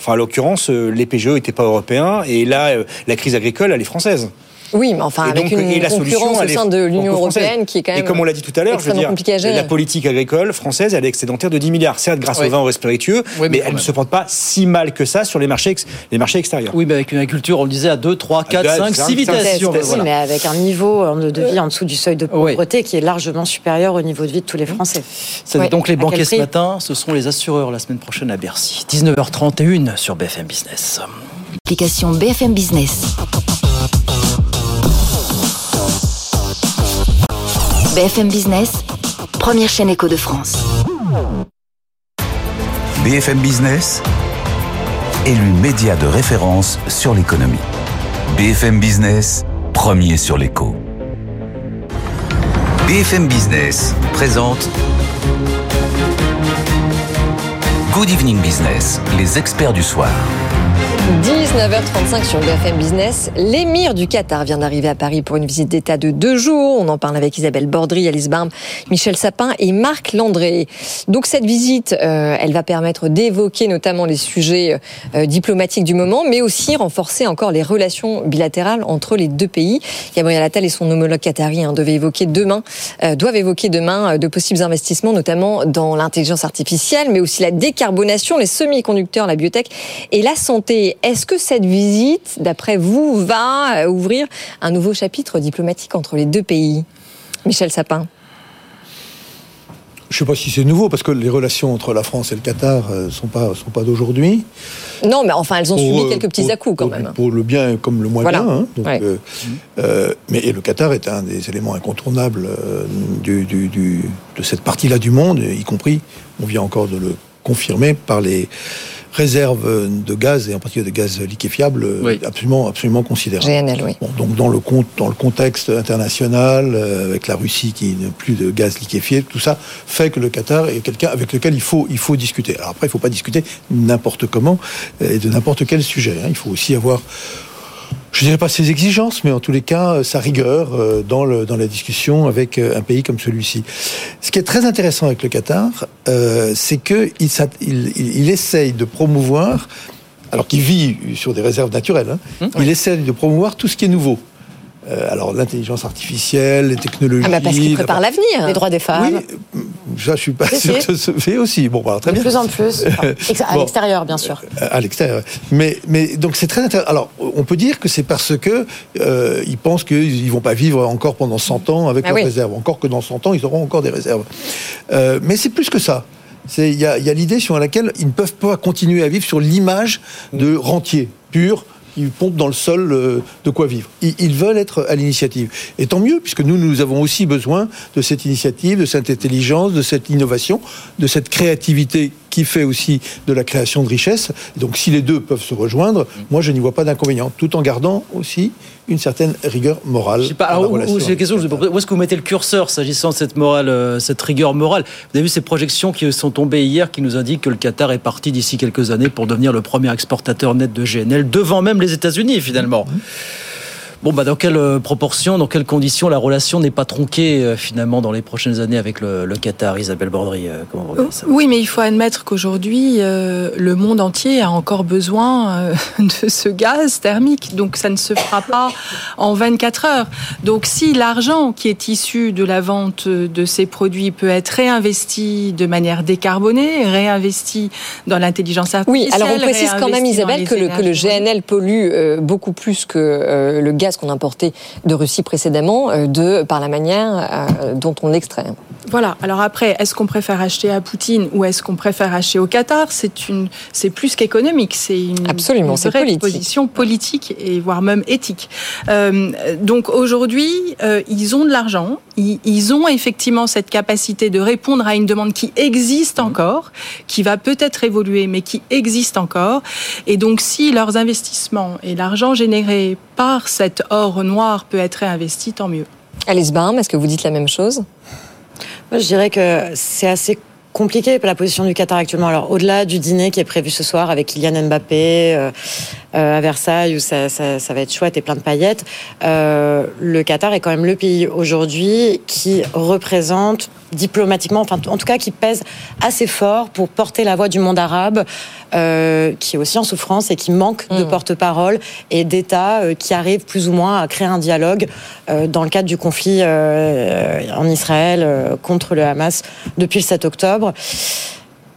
Enfin, en l'occurrence, euh, les PGE n'étaient pas européens et là, euh, la crise agricole, elle est française. Oui, mais enfin, Et avec donc, une et la solution, concurrence au elle est sein de l'Union européenne qui est quand même Et comme on l'a dit tout à l'heure, je veux dire, compliquée à gérer. la politique agricole française, elle est excédentaire de 10 milliards. Certes, grâce Oui. au vin, au spiritueux, Oui, mais elle ne se porte pas si mal que ça sur les marchés, ex- les marchés extérieurs. Oui, mais avec une agriculture, on le disait, à 2, 3, 4, deux, 5, cinq, 6 vitesses. Oui, voilà. mais avec un niveau euh, de vie en dessous du seuil de pauvreté qui est largement supérieur au niveau de vie de tous les Français. C'est donc les banquiers ce matin, ce sont les assureurs la semaine prochaine à Bercy. 19h31 sur BFM Business. Application BFM Business. BFM Business, première chaîne éco de France. BFM Business, élu média de référence sur l'économie. BFM Business, premier sur l'écho. BFM Business présente Good Evening Business, les experts du soir. 19h35 sur BFM Business. L'émir du Qatar vient d'arriver à Paris pour une visite d'État de deux jours. On en parle avec Isabelle Bordry, Alice Barm, Michel Sapin et Marc Landré. Donc cette visite, euh, elle va permettre d'évoquer notamment les sujets euh, diplomatiques du moment, mais aussi renforcer encore les relations bilatérales entre les deux pays. Gabriel Attal et son homologue qatari hein, devaient évoquer demain, euh, doivent évoquer demain de possibles investissements, notamment dans l'intelligence artificielle, mais aussi la décarbonation, les semi-conducteurs, la biotech et la santé. Est-ce que cette visite, d'après vous, va euh, ouvrir un nouveau chapitre diplomatique entre les deux pays Michel Sapin? Je ne sais pas si c'est nouveau, parce que les relations entre la France et le Qatar ne euh, sont pas, sont pas d'aujourd'hui. Non, mais enfin, elles ont subi euh, quelques petits à-coups quand même. Pour le bien comme le moins bien. Hein, mais et le Qatar est un des éléments incontournables du, de cette partie-là du monde, y compris, on vient encore de le confirmer par les réserve de gaz et en particulier de gaz liquéfiable absolument absolument considérable. GNL, oui. donc dans le dans le contexte international euh, avec la Russie qui n'a plus de gaz liquéfié, tout ça fait que le Qatar est quelqu'un avec lequel il faut il faut discuter. Alors après il faut pas discuter n'importe comment euh, et de n'importe quel sujet. Hein. Il faut aussi avoir je dirais pas ses exigences, mais en tous les cas euh, sa rigueur euh, dans, le, dans la discussion avec euh, un pays comme celui-ci. Ce qui est très intéressant avec le Qatar, c'est qu'il il, il, essaye de promouvoir, alors qu'il vit sur des réserves naturelles, hein, mmh. il essaye de promouvoir tout ce qui est nouveau. Euh, alors l'intelligence artificielle, les technologies. Ah bah parce qu'il prépare l'avenir, les droits des femmes. Oui, ça je suis pas sûr que ça se fait aussi. Bon, bah, très de bien. plus en plus, (laughs) à l'extérieur bien sûr. Euh, à l'extérieur. Mais, mais donc c'est très intéressant. Alors on peut dire que c'est parce que euh, ils pensent qu'ils vont pas vivre encore pendant 100 ans avec ah leurs réserves. Encore que dans 100 ans ils auront encore des réserves. mais c'est plus que ça. Il y a, a l'idée sur laquelle ils ne peuvent pas continuer à vivre sur l'image de rentier pur ils pompent dans le sol euh, de quoi vivre. Ils, veulent être à l'initiative. Et tant mieux, puisque nous, nous avons aussi besoin de cette initiative, de cette intelligence, de cette innovation, de cette créativité qui fait aussi de la création de richesse. Donc si les deux peuvent se rejoindre, moi je n'y vois pas d'inconvénient, tout en gardant aussi une certaine rigueur morale. Je sais pas, où, est-ce que vous mettez le curseur s'agissant de cette morale, euh, cette rigueur morale? Vous avez vu ces projections qui sont tombées hier qui nous indiquent que le Qatar est parti d'ici quelques années pour devenir le premier exportateur net de GNL, devant même les États-Unis finalement. Mmh. Bon, bah, dans quelle euh, proportion, dans quelles conditions la relation n'est pas tronquée euh, finalement dans les prochaines années avec le, Qatar, Isabelle Bordry euh, comment vous ça Oui, mais il faut admettre qu'aujourd'hui, le monde entier a encore besoin (laughs) de ce gaz thermique, donc ça ne se fera pas en 24 heures. Donc si l'argent qui est issu de la vente de ces produits peut être réinvesti de manière décarbonée, réinvesti dans l'intelligence artificielle. Oui, alors on précise quand même, Isabelle, que le, que le, GNL pollue beaucoup plus que le gaz ce qu'on importait de Russie précédemment, euh, de par la manière euh, dont on l'extrait. Voilà. Alors après, est-ce qu'on préfère acheter à Poutine ou est-ce qu'on préfère acheter au Qatar? C'est une, c'est plus qu'économique. C'est une, absolument, c'est politique. position politique et voire même éthique. Euh, donc aujourd'hui, ils ont de l'argent. Ils, ont effectivement cette capacité de répondre à une demande qui existe encore, qui va peut-être évoluer, mais qui existe encore. Et donc, si leurs investissements et l'argent généré par cette or noir peut être réinvesti, tant mieux. Alice Baum, est-ce que vous dites la même chose? Moi, je dirais que c'est assez compliqué la position du Qatar actuellement. Alors au-delà du dîner qui est prévu ce soir avec Kylian Mbappé euh, euh, à Versailles où ça, va être chouette et plein de paillettes, euh, le Qatar est quand même le pays aujourd'hui qui représente diplomatiquement, enfin en tout cas qui pèse assez fort pour porter la voix du monde arabe, euh, qui est aussi en souffrance et qui manque de mm. porte-parole et d'États euh, qui arrivent plus ou moins à créer un dialogue dans le cadre du conflit en Israël contre le Hamas depuis le 7 octobre.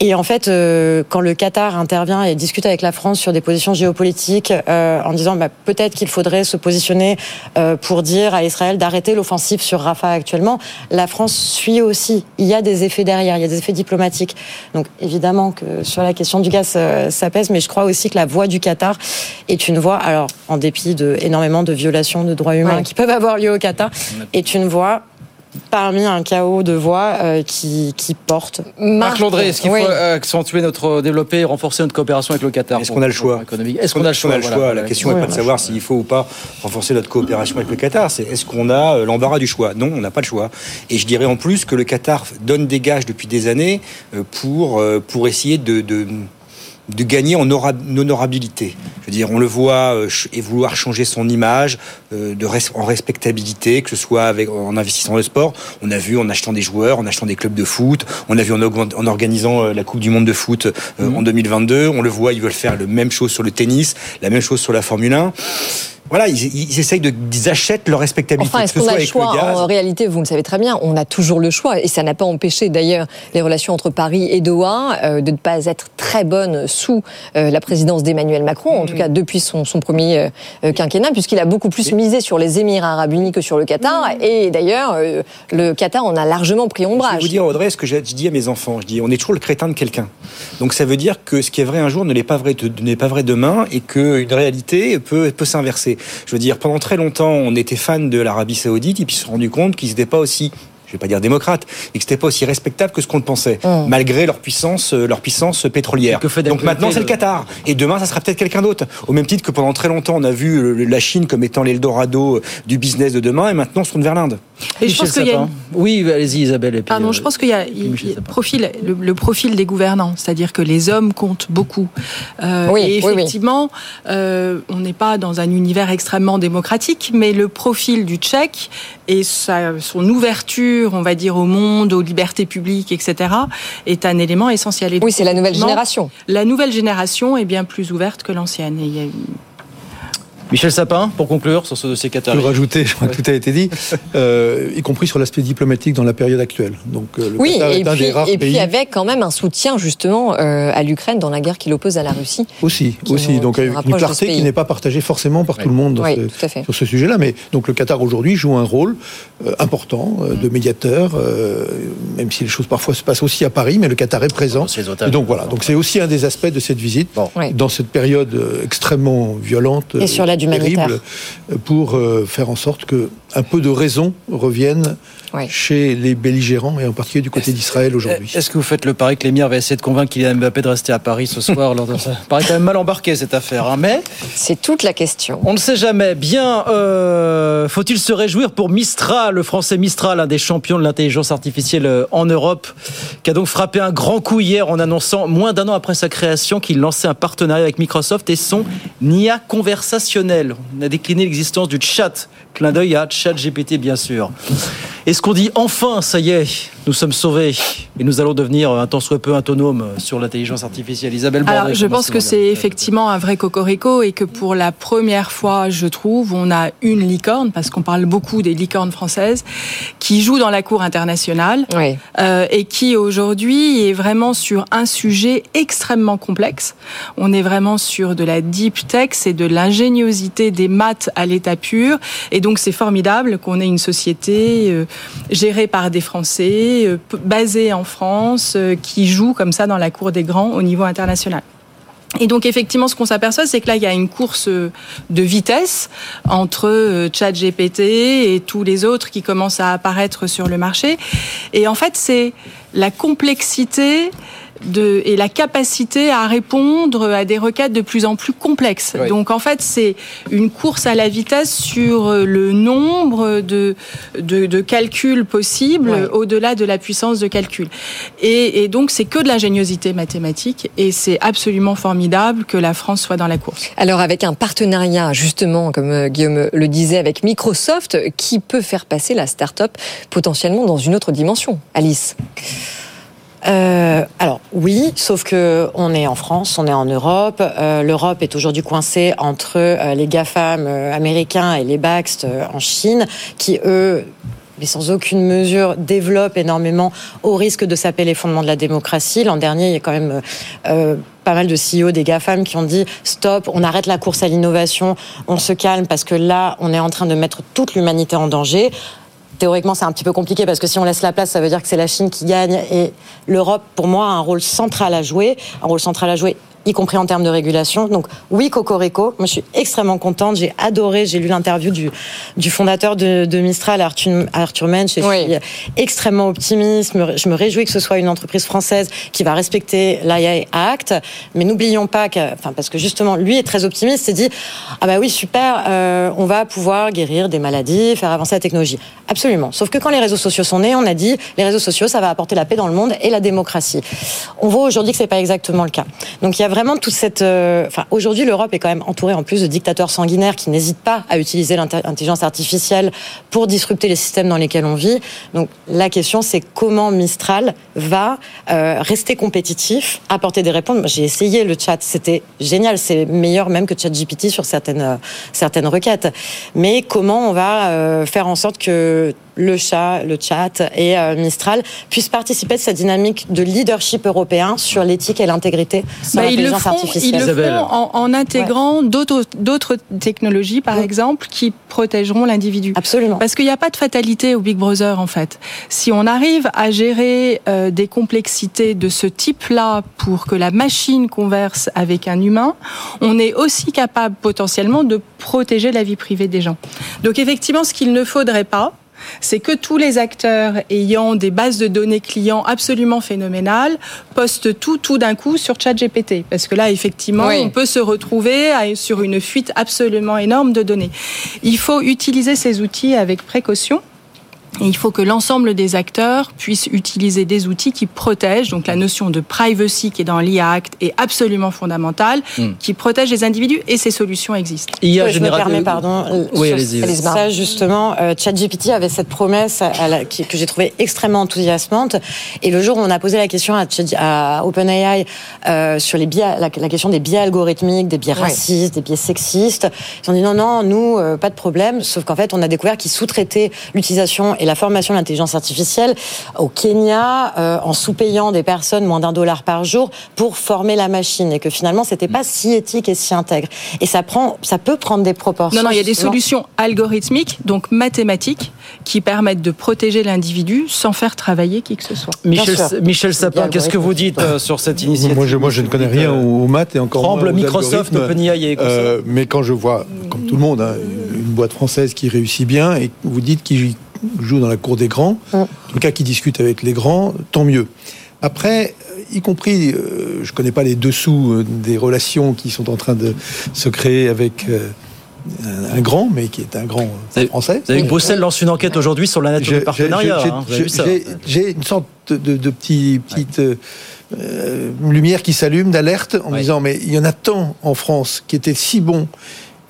Et en fait, euh, quand le Qatar intervient et discute avec la France sur des positions géopolitiques, euh, en disant bah, peut-être qu'il faudrait se positionner euh, pour dire à Israël d'arrêter l'offensive sur Rafah actuellement, la France suit aussi. Il y a des effets derrière, il y a des effets diplomatiques. Donc évidemment que sur la question du gaz, ça pèse, mais je crois aussi que la voix du Qatar est une voix, alors en dépit de énormément de violations de droits humains qui peuvent avoir lieu au Qatar, est une voix parmi un chaos de voix euh, qui, qui porte. Marc Landré, est-ce qu'il faut accentuer notre, développer, renforcer notre coopération avec le Qatar Est-ce qu'on a le choix Est-ce qu'on a le choix, le choix La question n'est pas de savoir s'il faut ou pas renforcer notre coopération avec le Qatar, c'est est-ce qu'on a euh, l'embarras du choix? Non, on n'a pas le choix. Et je dirais en plus que le Qatar donne des gages depuis des années euh, pour, pour essayer de de gagner en honorabilité. Je veux dire, on le voit euh, et vouloir changer son image euh, de en respectabilité, que ce soit avec, en investissant dans le sport. On a vu en achetant des joueurs, en achetant des clubs de foot. On a vu en, en organisant euh, la Coupe du Monde de foot mhm. en 2022. On le voit, ils veulent faire la même chose sur le tennis, la même chose sur la Formule 1 voilà, ils, ils, essayent de, ils achètent leur respectabilité. Enfin, est-ce qu'on a le choix? En réalité, vous le savez très bien, on a toujours le choix, et ça n'a pas empêché d'ailleurs les relations entre Paris et Doha euh, de ne pas être très bonnes sous euh, la présidence d'Emmanuel Macron, en tout cas depuis son, son premier euh, quinquennat, puisqu'il a beaucoup plus misé sur les Émirats Arabes Unis que sur le Qatar, et d'ailleurs, le Qatar en a largement pris ombrage. Je vais vous dire, Audrey, ce que j'ai dit à mes enfants, je dis, on est toujours le crétin de quelqu'un. Donc ça veut dire que ce qui est vrai un jour ne l'est pas vrai, n'est pas vrai demain, et qu'une réalité peut, peut s'inverser. Je veux dire, pendant très longtemps, on était fan de l'Arabie Saoudite, et puis se rendu compte qu'ils n'étaient pas aussi je vais pas dire démocrate, et que c'était pas aussi respectable que ce qu'on pensait, mmh. malgré leur puissance, euh, leur puissance pétrolière. Donc maintenant, c'est le Qatar, et demain, ça sera peut-être quelqu'un d'autre. Au même titre que pendant très longtemps, on a vu la Chine comme étant l'Eldorado euh, du business de demain, et maintenant, on se tourne vers l'Inde. Et je pense qu'il y a Oui, allez-y, Isabelle. Et puis, Pardon, je pense qu'il y a, le, profil, le, profil des gouvernants, c'est-à-dire que les hommes comptent beaucoup. Euh, oui, et effectivement, on n'est pas dans un univers extrêmement démocratique, mais le profil du Tchèque et sa, son ouverture, on va dire, au monde, aux libertés publiques, etc., est un élément essentiel. oui, c'est la nouvelle génération. La nouvelle génération est bien plus ouverte que l'ancienne. Et il y a Michel Sapin, pour conclure sur ce dossier Qatar. Je rajouter, je crois que tout a été dit, euh, y compris sur l'aspect diplomatique dans la période actuelle. Donc, euh, le oui, Qatar et, est puis, un des rares et puis avec quand même un soutien justement euh, à l'Ukraine dans la guerre qui l'oppose à la Russie. Aussi, aussi. donc une clarté qui n'est pas partagée forcément par tout le monde sur ce sujet-là. Mais donc le Qatar aujourd'hui joue un rôle important de médiateur, même si les choses parfois se passent aussi à Paris, mais le Qatar est présent. Et donc voilà. Donc c'est aussi un des aspects de cette visite dans cette période extrêmement violente. Et sur la terrible pour euh, faire en sorte que un peu de raison revienne chez les belligérants et en particulier du côté d'Israël aujourd'hui. Est-ce que vous faites le pari que l'émir va essayer de convaincre Kylian Mbappé de rester à Paris ce soir lors de ça? Paraît quand même mal embarqué cette affaire, hein, mais c'est toute la question. On ne sait jamais. Bien, euh, faut-il se réjouir pour Mistral, le français Mistral, un des champions de l'intelligence artificielle euh, en Europe, qui a donc frappé un grand coup hier en annonçant moins d'un an après sa création qu'il lançait un partenariat avec Microsoft et son NIA conversationnel. On a décliné l'existence du chat. Clin d'œil à ChatGPT, bien sûr. Est-ce qu'on dit enfin, ça y est, nous sommes sauvés et nous allons devenir un tant soit peu autonome sur l'intelligence artificielle Isabelle Alors, je pense que c'est effectivement un vrai cocorico et que pour la première fois, je trouve, on a une licorne, parce qu'on parle beaucoup des licornes françaises, qui joue dans la cour internationale euh, et qui aujourd'hui est vraiment sur un sujet extrêmement complexe. On est vraiment sur de la deep tech, et de l'ingéniosité des maths à l'état pur. Et donc, c'est formidable qu'on ait une société... Euh, géré par des Français, euh, basé en France, euh, qui jouent comme ça dans la cour des grands au niveau international. Et donc effectivement, ce qu'on s'aperçoit, c'est que là, il y a une course euh, de vitesse entre ChatGPT et tous les autres qui commencent à apparaître sur le marché. Et en fait, c'est la complexité de, et la capacité à répondre à des requêtes de plus en plus complexes. Donc en fait, c'est une course à la vitesse sur le nombre de, de, de calculs possibles au-delà de la puissance de calcul. Et, et donc c'est que de l'ingéniosité mathématique et c'est absolument formidable que la France soit dans la course. Alors avec un partenariat justement, comme euh, Guillaume le disait, avec Microsoft, qui peut faire passer la start-up potentiellement dans une autre dimension, Alice? Euh, alors oui, sauf que on est en France, on est en Europe. Euh, L'Europe est aujourd'hui coincée entre euh, les GAFAM euh, américains et les Baxt en Chine, qui eux mais sans aucune mesure, développent énormément au risque de saper les fondements de la démocratie. L'an dernier, il y a quand même euh, pas mal de CEO des GAFAM qui ont dit stop, on arrête la course à l'innovation, on se calme parce que là, on est en train de mettre toute l'humanité en danger théoriquement, c'est un petit peu compliqué parce que si on laisse la place, ça veut dire que c'est la Chine qui gagne. Et l'Europe, pour moi, a un rôle central à jouer, un rôle central à jouer y compris en termes de régulation. Donc oui, Cocorico, moi je suis extrêmement contente, j'ai adoré, j'ai lu l'interview du, du fondateur de, de Mistral, Arthur, Arthur Mensch, et je suis extrêmement optimiste, je me réjouis que ce soit une entreprise française qui va respecter l'AIA Act, mais n'oublions pas que, enfin parce que justement lui est très optimiste, s'est dit ah bah oui super, euh, on va pouvoir guérir des maladies, faire avancer la technologie. Absolument. Sauf que quand les réseaux sociaux sont nés, on a dit les réseaux sociaux ça va apporter la paix dans le monde et la démocratie. On voit aujourd'hui que c'est pas exactement le cas. Donc il y a vraiment toute cette. euh, Enfin, aujourd'hui, l'Europe est quand même entourée en plus de dictateurs sanguinaires qui n'hésitent pas à utiliser l'intelligence artificielle pour disrupter les systèmes dans lesquels on vit. Donc, la question, c'est comment Mistral va euh, rester compétitif, apporter des réponses. J'ai essayé le chat, c'était génial, c'est meilleur même que ChatGPT sur certaines euh, certaines requêtes. Mais comment on va faire en sorte que le chat, le chat et euh, Mistral puissent participer de cette dynamique de leadership européen sur l'éthique et l'intégrité de Bah, ils le l'intelligence font, artificielle. ils le font en, en intégrant d'autres d'autres technologies, par exemple, qui protégeront l'individu. Absolument. Parce qu'il n'y a pas de fatalité au Big Brother, en fait. Si on arrive à gérer euh, des complexités de ce type-là pour que la machine converse avec un humain, on est aussi capable potentiellement de protéger la vie privée des gens. Donc effectivement, ce qu'il ne faudrait pas, c'est que tous les acteurs ayant des bases de données clients absolument phénoménales postent tout tout d'un coup sur ChatGPT parce que là effectivement Oui. on peut se retrouver sur une fuite absolument énorme de données. Il faut utiliser ces outils avec précaution. Et il faut que l'ensemble des acteurs puissent utiliser des outils qui protègent. Donc la notion de privacy qui est dans l'IA Act est absolument fondamentale, Mm. qui protège les individus et ces solutions existent. IA Ouais, je me générative- permets, pardon. euh, Oui, sur allez-y. Allez-y. Ça, justement, euh, ChatGPT avait cette promesse à la- qui- que j'ai trouvée extrêmement enthousiasmante. Et le jour où on a posé la question à, OpenAI euh, sur les biais, la, la question des biais algorithmiques, des biais Ouais. racistes, des biais sexistes, ils ont dit non, non, nous, euh, pas de problème. Sauf qu'en fait, on a découvert qu'ils sous-traitaient l'utilisation et la formation de l'intelligence artificielle au Kenya euh, en sous-payant des personnes moins d'un dollar par jour pour former la machine et que finalement, c'était pas si éthique et si intègre. Et ça prend, ça peut prendre des proportions. Non, non, il y a des solutions algorithmiques, donc mathématiques, qui permettent de protéger l'individu sans faire travailler qui que ce soit. Michel. Michel Sapin, qu'est-ce que vous dites euh, sur cette initiative Moi je, moi, je ne connais rien aux, aux maths et encore Tremble, moins aux Microsoft. OpenAI. Euh, mais quand je vois, comme tout le monde, hein, une boîte française qui réussit bien et que vous dites qu'il joue dans la cour des grands, en tout cas qui discute avec les grands, tant mieux. Après, euh, y compris, euh, je ne connais pas les dessous euh, des relations qui sont en train de se créer avec euh, un, un grand, mais qui est un grand français. Vous avez vu que Bruxelles lance une enquête aujourd'hui sur l'anatomie J'ai- du partenariat. j'ai- hein, j'ai- une sorte de, de- petit, petite euh, lumière qui s'allume, d'alerte, en me disant mais il y en a tant en France qui étaient si bons,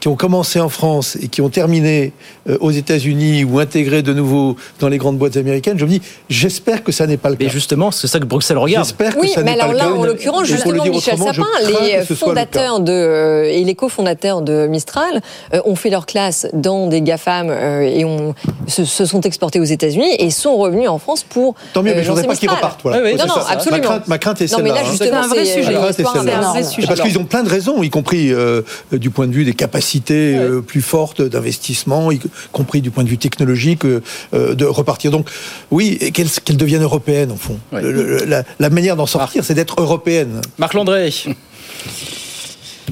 qui ont commencé en France et qui ont terminé euh, aux États-Unis ou intégré de nouveau dans les grandes boîtes américaines. Je me dis j'espère que ça n'est pas le cas. Mais justement, c'est ça que Bruxelles regarde. J'espère que Oui, ça mais n'est pas alors le là, cas. en l'occurrence, Et pour le justement, dire Michel Sapin, les le fondateurs de, euh, et les cofondateurs de Mistral euh, ont fait leur classe dans des GAFAM euh, et ont, se, se sont exportés aux États-Unis et sont revenus en France pour. Tant mieux, mais je voudrais lancer pas qu'ils repartent. Voilà. Oui, oui. Non, non, ça. Ma absolument. crainte, ma crainte est Non, mais celle-là. là, justement, C'est un vrai sujet. celle-là. Parce qu'ils ont plein de raisons, y compris du point de vue des capacités euh, plus fortes d'investissement, y compris du point de vue technologique, euh, euh, de repartir. Donc, oui, et qu'elles qu'elles deviennent européennes, au fond. Ouais. Le- le- la, la manière d'en sortir, c'est d'être européenne. Marc Landré. (laughs)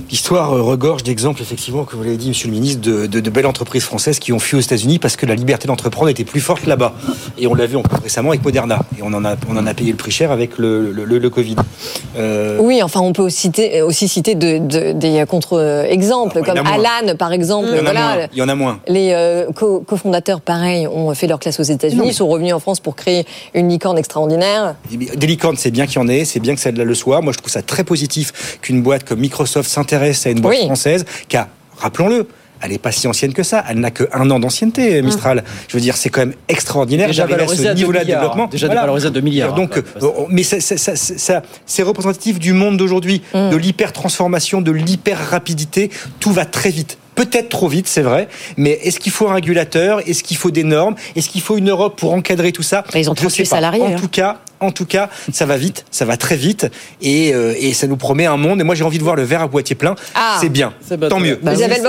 L'histoire euh, regorge d'exemples, effectivement, comme vous l'avez dit, monsieur le ministre, de, de- de belles entreprises françaises qui ont fui aux États-Unis parce que la liberté d'entreprendre était plus forte là-bas. Et on l'a vu encore récemment avec Moderna. Et on en a, on en a payé le prix cher avec le, le, le- le Covid. Euh, Oui, enfin, on peut aussi citer, aussi citer de- de- des contre-exemples, comme. Alan, par exemple. il y en a voilà, moins. Il y en a moins. Les euh, co- cofondateurs, pareil, ont fait leur classe aux États-Unis, sont revenus en France pour créer une licorne extraordinaire. Des licornes, c'est bien qu'il y en ait, c'est bien que ça le soit. Moi, je trouve ça très positif qu'une boîte comme Microsoft s'intéresse à une boîte Oui. française, car, rappelons-le, elle n'est pas si ancienne que ça. Elle n'a que un an d'ancienneté, Mistral. Je veux dire, c'est quand même extraordinaire Déjà d'arriver à valorisé ce à niveau-là de milliards. développement. Déjà dévalorisé à deux milliards. Donc, euh, mais ça- ça- ça- ça- c'est représentatif du monde d'aujourd'hui, de l'hyper-transformation, de l'hyper-rapidité. Tout va très vite. Peut-être trop vite, c'est vrai, mais est-ce qu'il faut un régulateur? Est-ce qu'il faut des normes? Est-ce qu'il faut une Europe pour encadrer tout ça? Ils ont Je 38 sais pas. salariés, En hein. tout cas, en tout cas, ça va vite, ça va très vite, et, euh, et ça nous promet un monde. Et moi, j'ai envie de voir le verre à moitié plein. Ah. c'est bien, tant mieux. Bah, Isabelle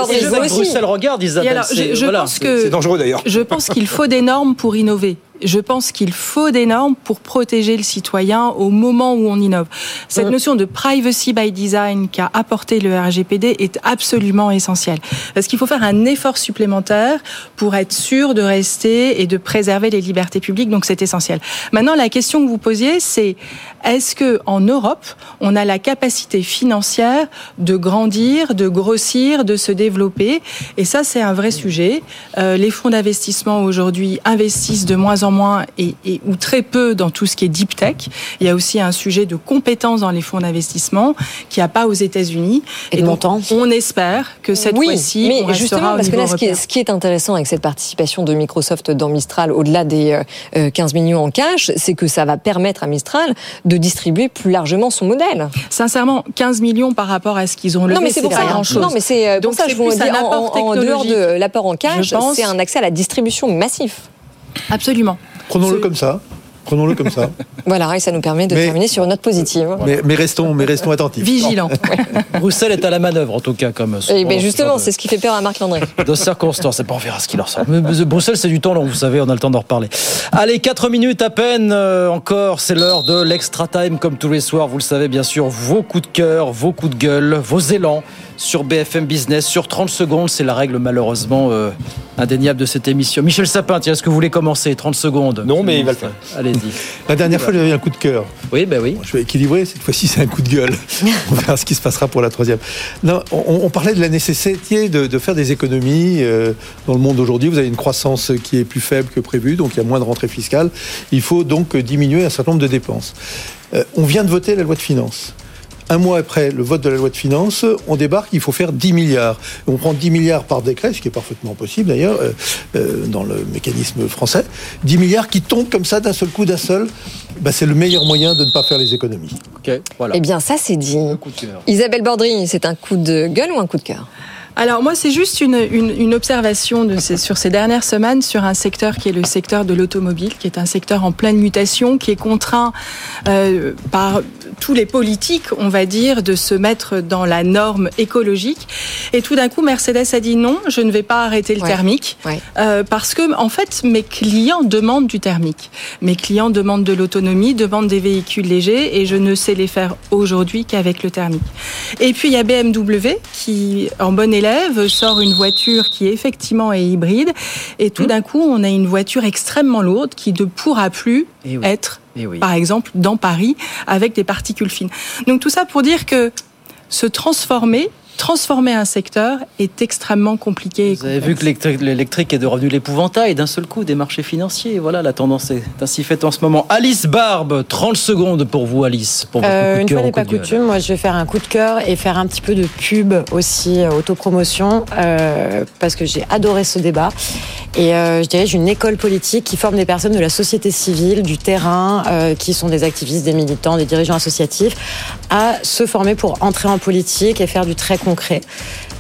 aussi. Bruxelles regarde, Et Isabelle. alors, je, c'est- je voilà, pense que C'est dangereux d'ailleurs. Je pense qu'il faut des normes pour innover. Je pense qu'il faut des normes pour protéger le citoyen au moment où on innove. Cette notion de privacy by design qu'a apporté le RGPD est absolument essentielle. Parce qu'il faut faire un effort supplémentaire pour être sûr de rester et de préserver les libertés publiques. Donc c'est essentiel. Maintenant, la question que vous posiez, c'est est-ce que en Europe, on a la capacité financière de grandir, de grossir, de se développer? Et ça, c'est un vrai sujet. Euh, les fonds d'investissement aujourd'hui investissent de moins en en moins et, et, ou très peu dans tout ce qui est deep tech. Il y a aussi un sujet de compétences dans les fonds d'investissement qui a pas aux États-unis. Et, et donc, on espère que cette oui, fois-ci, mais on restera justement au parce que là, ce qui, est, européen. ce qui est intéressant avec cette participation de Microsoft dans Mistral, au-delà des euh, 15 millions en cash, c'est que ça va permettre à Mistral de distribuer plus largement son modèle. Sincèrement, 15 millions par rapport à ce qu'ils ont levé, non, mais c'est pour pas ça. grand-chose. Non, mais c'est euh, pour Donc, ça je vous dis en, en dehors de l'apport en cash, c'est un accès à la distribution massif. Absolument. Prenons-le comme ça. Prenons-le comme ça. (laughs) Voilà, et ça nous permet de Mais- terminer sur une note positive. Mais, mais restons, mais restons attentifs. Vigilant. Bruxelles (laughs) est à la manœuvre, en tout cas, comme. Et souvent ben dans justement, c'est ce qui fait peur à Marc Landré. (laughs) de circonstances. Et pas on verra ce qu'il en sort. Mais Bruxelles, c'est du temps long, vous savez, on a le temps d'en reparler. Allez, 4 minutes à peine euh, encore. C'est l'heure de l'extra time, comme tous les soirs. Vous le savez, bien sûr, vos coups de cœur, vos coups de gueule, vos élans sur BFM Business. Sur 30 secondes, c'est la règle malheureusement euh, indéniable de cette émission. Michel Sapin, tiens, est-ce que vous voulez commencer 30 secondes? Non, mais il va le faire. Allez-y. La dernière fois, j'avais un coup de cœur. Oui, ben oui. Je vais équilibrer. Cette fois-ci, c'est un coup de gueule. (laughs) on verra ce qui se passera pour la troisième. Non, on, on parlait de la nécessité de, de faire des économies euh, dans le monde aujourd'hui. Vous avez une croissance qui est plus faible que prévu, donc il y a moins de rentrées fiscales. Il faut donc diminuer un certain nombre de dépenses. Euh, on vient de voter la loi de finances. Un mois après le vote de la loi de finances, on débarque, il faut faire 10 milliards. On prend 10 milliards par décret, ce qui est parfaitement possible d'ailleurs, euh, euh, dans le mécanisme français. 10 milliards qui tombent comme ça d'un seul coup, d'un seul. Bah, c'est le meilleur moyen de ne pas faire les économies. Ok, voilà. Eh bien, ça, c'est dit. Coup de cœur. Isabelle Bordry, c'est un coup de gueule ou un coup de cœur? Alors moi, c'est juste une, une, une observation de ces, sur ces dernières semaines sur un secteur qui est le secteur de l'automobile, qui est un secteur en pleine mutation, qui est contraint euh, par tous les politiques, on va dire, de se mettre dans la norme écologique. Et tout d'un coup, Mercedes a dit non, je ne vais pas arrêter le Ouais. thermique, Ouais. euh, parce que en fait, mes clients demandent du thermique. Mes clients demandent de l'autonomie, demandent des véhicules légers, et je ne sais les faire aujourd'hui qu'avec le thermique. Et puis il y a BMW qui, en bon élève, sort une voiture qui effectivement est hybride. Et Mmh. tout d'un coup, on a une voiture extrêmement lourde qui ne pourra plus Eh oui. être, Eh oui. par exemple, dans Paris avec des particules fines. Donc tout ça pour dire que se transformer, transformer un secteur est extrêmement compliqué. Vous avez vu que l'électrique- est devenu l'épouvantail d'un seul coup des marchés financiers. Voilà, la tendance est ainsi faite en ce moment. Alice Barbe, 30 secondes pour vous, Alice. Pour votre Euh, coup de une cœur fois n'est pas coutume, moi je vais faire un coup de cœur et faire un petit peu de pub aussi, euh, autopromotion, euh, parce que j'ai adoré ce débat. Et euh, je dirige une école politique qui forme des personnes de la société civile, du terrain, euh, qui sont des activistes, des militants, des dirigeants associatifs, à se former pour entrer en politique et faire du très concret.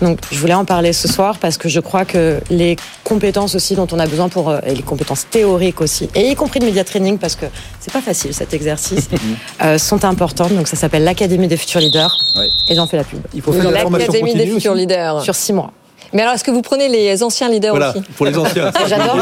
Donc je voulais en parler ce soir parce que je crois que les compétences aussi dont on a besoin pour euh, et les compétences théoriques aussi et y compris le media training parce que c'est pas facile cet exercice (laughs) euh, sont importantes. Donc ça s'appelle l'Académie des futurs leaders et j'en fais la pub. Il faut faire de la formation L'Académie des futurs leaders. Sur six mois. Mais alors, est-ce que vous prenez les anciens leaders Voilà, aussi pour les anciens. (laughs) J'adore.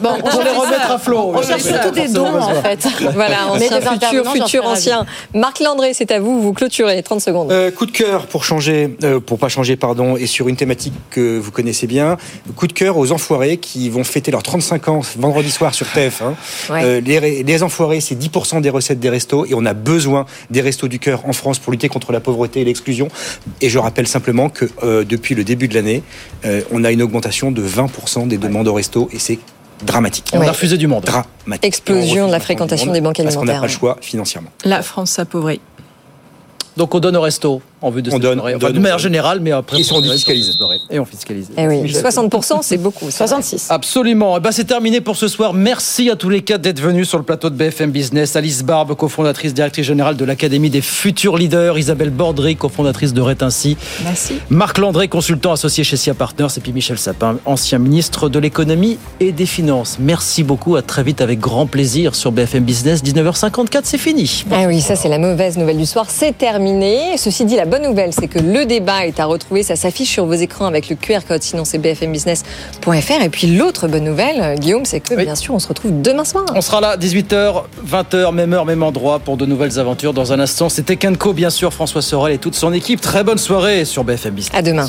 Bon, on Pour les remettre à flot. On cherche surtout des dons en fait. (laughs) Voilà, ancien, futur, futur, ancien. Marc Landré, c'est à vous, vous clôturez, 30 secondes. Euh, coup de cœur pour changer, euh, pour pas changer, pardon, et sur une thématique que vous connaissez bien. Coup de cœur aux enfoirés qui vont fêter leurs 35 ans vendredi soir sur TF1. Ouais. Euh, les, les enfoirés, c'est 10% des recettes des restos et on a besoin des restos du cœur en France pour lutter contre la pauvreté et l'exclusion. Et je rappelle simplement que euh, depuis le début de l'année, euh, on a une augmentation de 20% des demandes au resto et c'est dramatique. On Ouais. a refusé du monde. Dramatique. Explosion On de la fréquentation des banques Parce qu'on n'a alimentaires, pas le choix financièrement. La France s'appauvrit. Donc on donne au resto en vue de On donne, on Enfin, donne, de manière générale, mais après. Et on on défiscalise. Et on fiscalise. Eh oui, 60%, c'est beaucoup. ça. 66. Absolument. Eh ben, c'est terminé pour ce soir. Merci à tous les quatre d'être venus sur le plateau de BFM Business. Alice Barbe, cofondatrice, directrice générale de l'Académie des futurs leaders. Isabelle Bordry, cofondatrice de Rétinci. Merci. Marc Landré, consultant associé chez SIA Partners. Et puis Michel Sapin, ancien ministre de l'économie et des finances. Merci beaucoup. À très vite avec grand plaisir sur BFM Business. 19h54, c'est fini. Ah oui, ça c'est la mauvaise nouvelle du soir, c'est terminé. Ceci dit, la bonne nouvelle, c'est que le débat est à retrouver, ça s'affiche sur vos écrans avec le QR code, sinon c'est bfmbusiness.fr. Et puis l'autre bonne nouvelle, euh, Guillaume, c'est que Oui. bien sûr, on se retrouve demain soir. On sera là, 18h, 20h, même heure, même endroit pour de nouvelles aventures. Dans un instant, c'était Kenko, bien sûr, François Sorel et toute son équipe. Très bonne soirée sur BFM Business. À demain.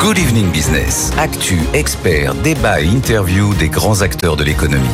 Good Evening Business. Actu, experts, débat et interview des grands acteurs de l'économie.